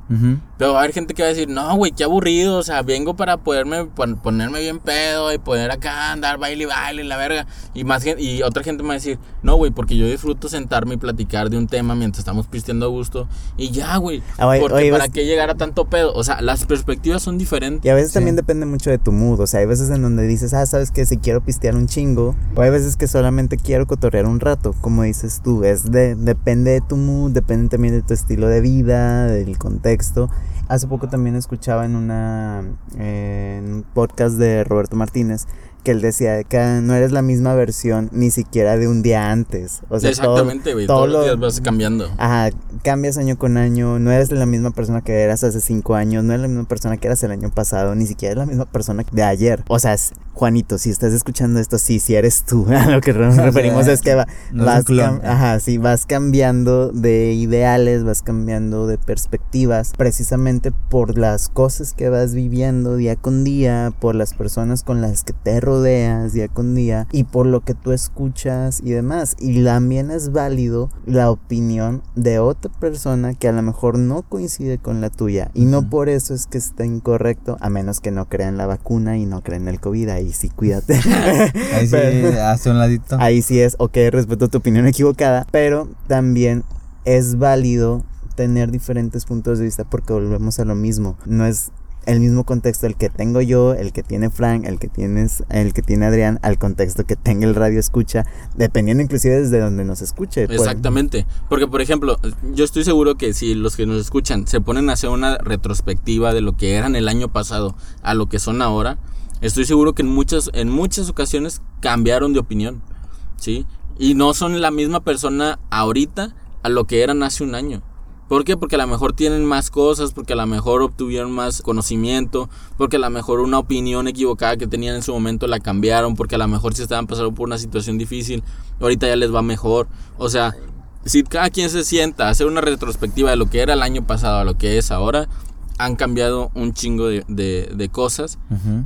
Pero va a haber gente que va a decir, no, güey, qué aburrido. O sea, vengo para poderme pon- ponerme bien pedo y poder acá andar baile y baile, la verga. Y más gen- y otra gente me va a decir, no, güey, porque yo disfruto sentarme y platicar de un tema mientras estamos pisteando a gusto. Y ya, güey. Ah, güey, porque oye, para ves- qué llegar a tanto pedo. O sea, las perspectivas son diferentes. Y a veces Sí. también depende mucho de tu mood. O sea, hay veces en donde dices, ah, sabes que si quiero pistear un chingo. O hay veces que solamente quiero cotorrear un rato. Como dices tú, es de, depende de tu mood, depende también de tu estilo de vida, del contexto. Hace poco también escuchaba en una eh, en un podcast de Roberto Martínez que él decía que no eres la misma versión ni siquiera de un día antes. O sea, todo- Exactamente, güey. todo Todos los lo- días vas cambiando. Ajá, cambias año con año, no eres la misma persona que eras hace cinco años, no eres la misma persona que eras el año pasado, ni siquiera es la misma persona de ayer. O sea, es- Juanito, si estás escuchando esto, sí, si eres tú, [laughs] a lo que nos [laughs] referimos es que va- No es vas, un clon. cam- ajá, sí, vas cambiando de ideales, vas cambiando de perspectivas, precisamente por las cosas que vas viviendo día con día, por las personas con las que te rodeas día con día y por lo que tú escuchas y demás. Y también es válido la opinión de otra persona que a lo mejor no coincide con la tuya y no por eso es que está incorrecto, a menos que no crean la vacuna y no crean el COVID, ahí sí cuídate. [laughs] Ahí sí, hace un ladito. Ahí sí es, ok, respeto tu opinión equivocada, pero también es válido tener diferentes puntos de vista porque volvemos a lo mismo. No es el mismo contexto el que tengo yo, el que tiene Frank, el que tienes, el que tiene Adrián, al contexto que tenga el radio escucha, dependiendo inclusive desde donde nos escuche. pues. Exactamente. Porque, por ejemplo, yo estoy seguro que si los que nos escuchan se ponen a hacer una retrospectiva de lo que eran el año pasado a lo que son ahora, estoy seguro que en muchas, en muchas ocasiones cambiaron de opinión. ¿Sí? Y no son la misma persona ahorita a lo que eran hace un año. ¿Por qué? Porque a lo mejor tienen más cosas, porque a lo mejor obtuvieron más conocimiento, porque a lo mejor una opinión equivocada que tenían en su momento la cambiaron, porque a lo mejor si estaban pasando por una situación difícil, ahorita ya les va mejor. O sea, si cada quien se sienta a hacer una retrospectiva de lo que era el año pasado a lo que es ahora, han cambiado un chingo de, de- de cosas.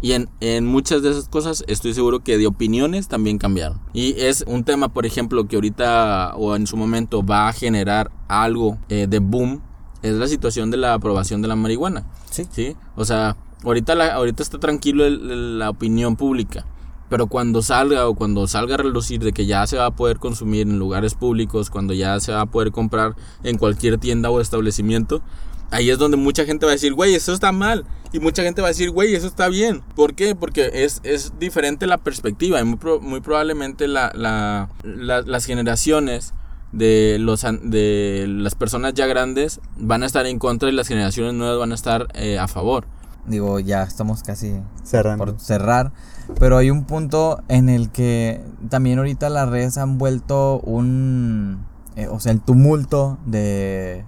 Y en, en muchas de esas cosas estoy seguro que de opiniones también cambiaron. Y es un tema, por ejemplo, que ahorita o en su momento va a generar algo eh, de boom, es la situación de la aprobación de la marihuana. Sí. ¿sí? O sea, ahorita, la, ahorita está tranquilo el- el- la opinión pública. Pero cuando salga o cuando salga a relucir de que ya se va a poder consumir en lugares públicos, cuando ya se va a poder comprar en cualquier tienda o establecimiento, ahí es donde mucha gente va a decir, güey, eso está mal. Y mucha gente va a decir, güey, eso está bien. ¿Por qué? Porque es, es diferente la perspectiva. Y muy, pro- muy probablemente la, la- la- las generaciones de, los, de las personas ya grandes van a estar en contra y las generaciones nuevas van a estar eh, a favor. Digo, ya estamos casi Cerrando. por cerrar. Pero hay un punto en el que también ahorita las redes han vuelto un... eh, o sea, el tumulto de,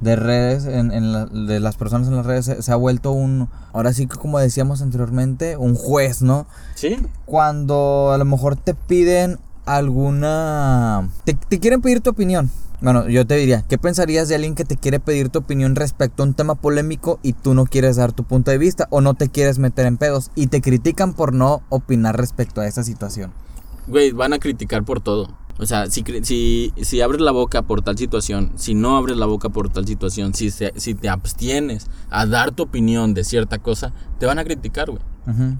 de redes, en, en la- de las personas en las redes, se, se ha vuelto un... Ahora sí que como decíamos anteriormente, un juez, ¿no? Sí. Cuando a lo mejor te piden alguna... Te, te quieren pedir tu opinión. Bueno, yo te diría, ¿qué pensarías de alguien que te quiere pedir tu opinión respecto a un tema polémico y tú no quieres dar tu punto de vista o no te quieres meter en pedos y te critican por no opinar respecto a esa situación? Güey, van a criticar por todo. O sea, si, si, si abres la boca por tal situación, si no abres la boca por tal situación, si, se- si te abstienes a dar tu opinión de cierta cosa, te van a criticar, güey.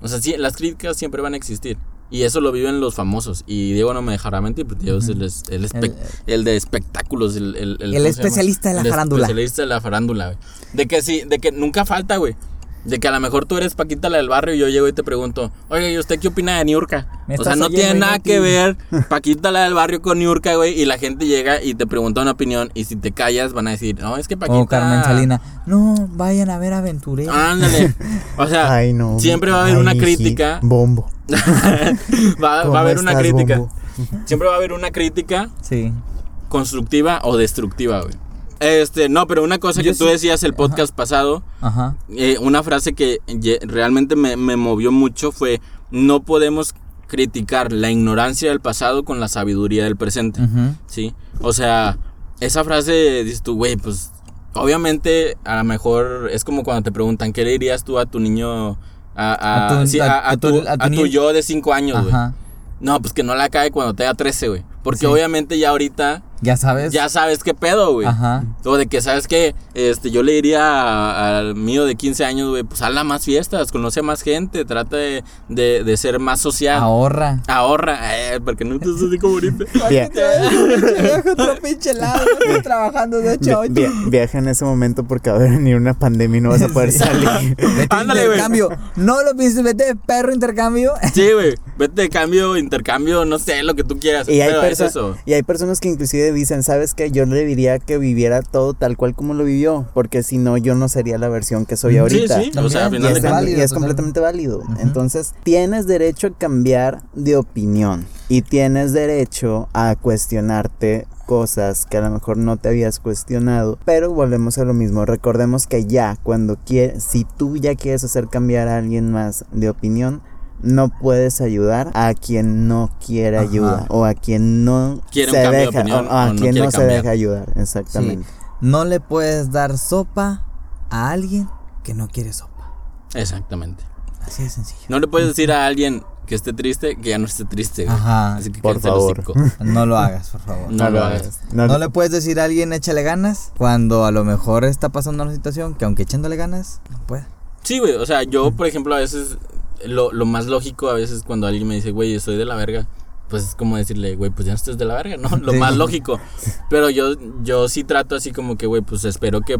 O sea, sí, las críticas siempre van a existir. Y eso lo viven los famosos. Y Diego no me dejará mentir, porque Diego es el, es- el, espe- el de espectáculos. El, el, El especialista de la El farándula. especialista de la farándula, güey. De que sí, de que nunca falta, güey. De que a lo mejor tú eres Paquita la del barrio y yo llego y te pregunto, oye, ¿y usted qué opina de Niurka? O sea, no tiene nada que ver [laughs] Paquita la del barrio con Niurka, güey. Y la gente llega y te pregunta una opinión. Y si te callas, van a decir, no, es que Paquita. O Carmen Salina, no, vayan a ver Aventurero. Ándale. O sea, [laughs] Ay, no. siempre va a haber Ay, una crítica. Bombo. [laughs] va, va ¿Cómo a haber una estás, crítica. Bombo? Siempre va a haber una crítica Sí. constructiva o destructiva, güey. Este, no, pero una cosa Yo que tú decías el podcast pasado, Ajá. eh, una frase que realmente me, me movió mucho fue, no podemos criticar la ignorancia del pasado con la sabiduría del presente. ¿sí? O sea, esa frase, dices tú, güey, pues, obviamente, a lo mejor es como cuando te preguntan, ¿qué le dirías tú a tu niño, a, tu- yo de 5 años, güey? No, pues que no la cae cuando tenga 13, güey. Porque Sí. obviamente ya ahorita Ya sabes. ya sabes qué pedo, güey. Ajá. O de que, ¿sabes qué? Este, yo le diría al mío de 15 años, güey, pues hazla más fiestas, conoce a más gente, trata de, de, de ser más social. Ahorra. Ahorra, eh, porque no te así como ahorita. [laughs] Via- otro pinche lado, estoy trabajando de vi- vi- viaja en ese momento porque va a venir una pandemia y no vas a poder salir. [laughs] Vete Ándale, güey. intercambio. No lo pienses, vete de perro intercambio. [laughs] Sí, güey, vete de cambio, intercambio, no sé, lo que tú quieras. Y hay, pero es perso- eso. y hay personas que inclusive dicen, ¿sabes qué? Yo le diría que viviera todo tal cual como lo vivió, porque si no, yo no sería la versión que soy ahorita. Sí, sí, o sea, al También, Y final es, de válido, y es completamente válido. Entonces, tienes derecho a cambiar de opinión y tienes derecho a cuestionarte cosas que a lo mejor no te habías cuestionado, pero volvemos a lo mismo. Recordemos que ya cuando quieres, si tú ya quieres hacer cambiar a alguien más de opinión, no puedes ayudar a quien no quiere Ajá. ayuda o a quien no Quiere un se cambio de deja opinión o a o quien no se deja ayudar, exactamente. No le puedes dar sopa a alguien que no quiere sopa. Exactamente. Así de sencillo. No le puedes decir a alguien que esté triste que ya no esté triste, güey. Ajá. Así que Por favor. [laughs] No lo hagas, por favor. No lo hagas. No, No le puedes decir a alguien échale ganas cuando a lo mejor está pasando una situación que aunque echándole ganas, no puede. Sí, güey. O sea, yo, por ejemplo, a veces. Lo, lo más lógico a veces cuando alguien me dice, güey, estoy de la verga. Pues es como decirle, güey, pues ya no estés de la verga, ¿no? Lo Sí. más lógico. Pero yo, yo sí trato así como que, güey, pues espero que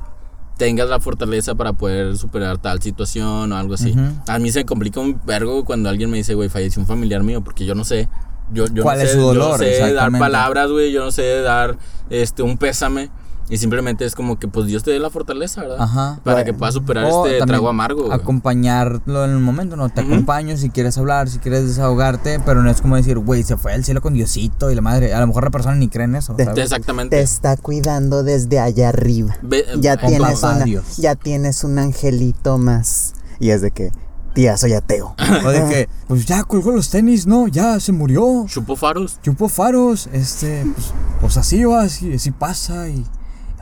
tengas la fortaleza para poder superar tal situación o algo así. A mí se complica un vergo cuando alguien me dice, güey, falleció un familiar mío, porque yo no sé. Yo, yo ¿Cuál no es sé, su yo no dolor? sé dar palabras, güey. Yo no sé dar este un pésame. Y simplemente es como que, pues Dios te dé la fortaleza, ¿verdad? Ajá. Para que puedas superar O este trago amargo. güey. Acompañarlo en el momento, ¿no? Te acompaño si quieres hablar, si quieres desahogarte, pero no es como decir, güey, se fue al cielo con Diosito y la madre. A lo mejor la persona ni cree en eso. Exactamente. te está cuidando desde allá arriba. Ve- Ya eh, tienes papá una, Dios. ya tienes un angelito más. Y es de que, tía, soy ateo. [laughs] O de que, pues ya colgó los tenis, no, ya se murió. Chupó faros. Chupó faros, este, pues, pues así va, así, así pasa y.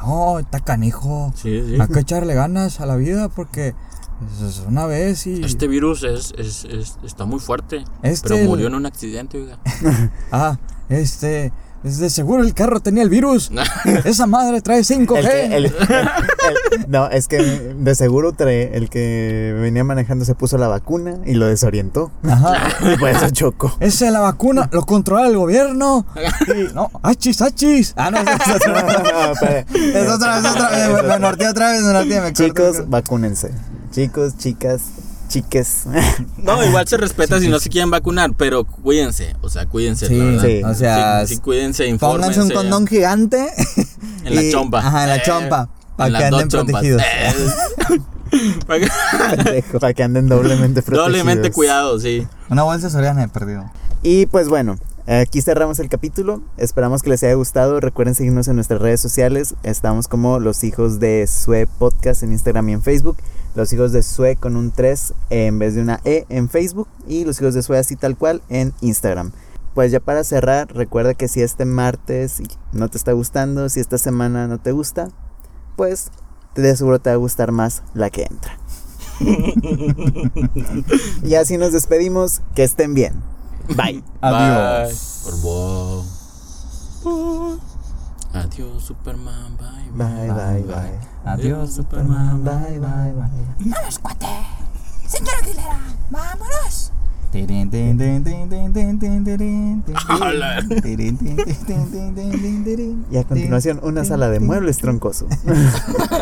No, está canijo. Sí, sí. Hay que echarle ganas a la vida porque es una vez y. Este virus es, es, es- está muy fuerte. Este pero el- murió en un accidente, oiga. [laughs] Ah, este. Es de seguro el carro tenía el virus. [laughs] Esa madre trae 5G. El que- el- el- el- no, es que de seguro trae- el que venía manejando se puso la vacuna y lo desorientó. Ajá. [laughs] Y por eso chocó. Esa es la vacuna, lo controla el gobierno. [laughs] Y, no, achis, achis. Ah, no, es otra. No, espera. Es otra, es otra. Me, me norteé otra vez, me norteé. Chicos, vacúnense. Chicos, chicas, chiques. No, [laughs] igual se respeta si no se quieren vacunar, pero cuídense. O sea, cuídense. Sí, la verdad. sí. o sea, Sí, sí, cuídense, pónganse un infórmense. condón gigante. En la chompa. Ajá, en la Eh, chompa. en Para que anden protegidos. Eh. [laughs] Para que- Pendejo, Para que anden doblemente [laughs] protegidos. Doblemente cuidado, sí. Una bolsa soriana he perdido. Y pues bueno, aquí cerramos el capítulo. Esperamos que les haya gustado. Recuerden seguirnos en nuestras redes sociales. Estamos como los hijos de Sue Podcast en Instagram y en Facebook. Los hijos de Sue con un 3 en vez de una E en Facebook. Y los hijos de Sue así tal cual en Instagram. Pues ya para cerrar, recuerda que si este martes no te está gustando, si esta semana no te gusta, pues de seguro te va a gustar más la que entra. [laughs] y así nos despedimos. Que estén bien. Bye. Adiós. Bye. Por vos. Adiós, Superman. Bye. Bye, bye, bye. Adiós, Superman. Bye, bye, bye. ¡Vamos, cuate! ¡Señora Aguilera! ¡Vámonos! Y a continuación, una sala de muebles troncoso. [laughs]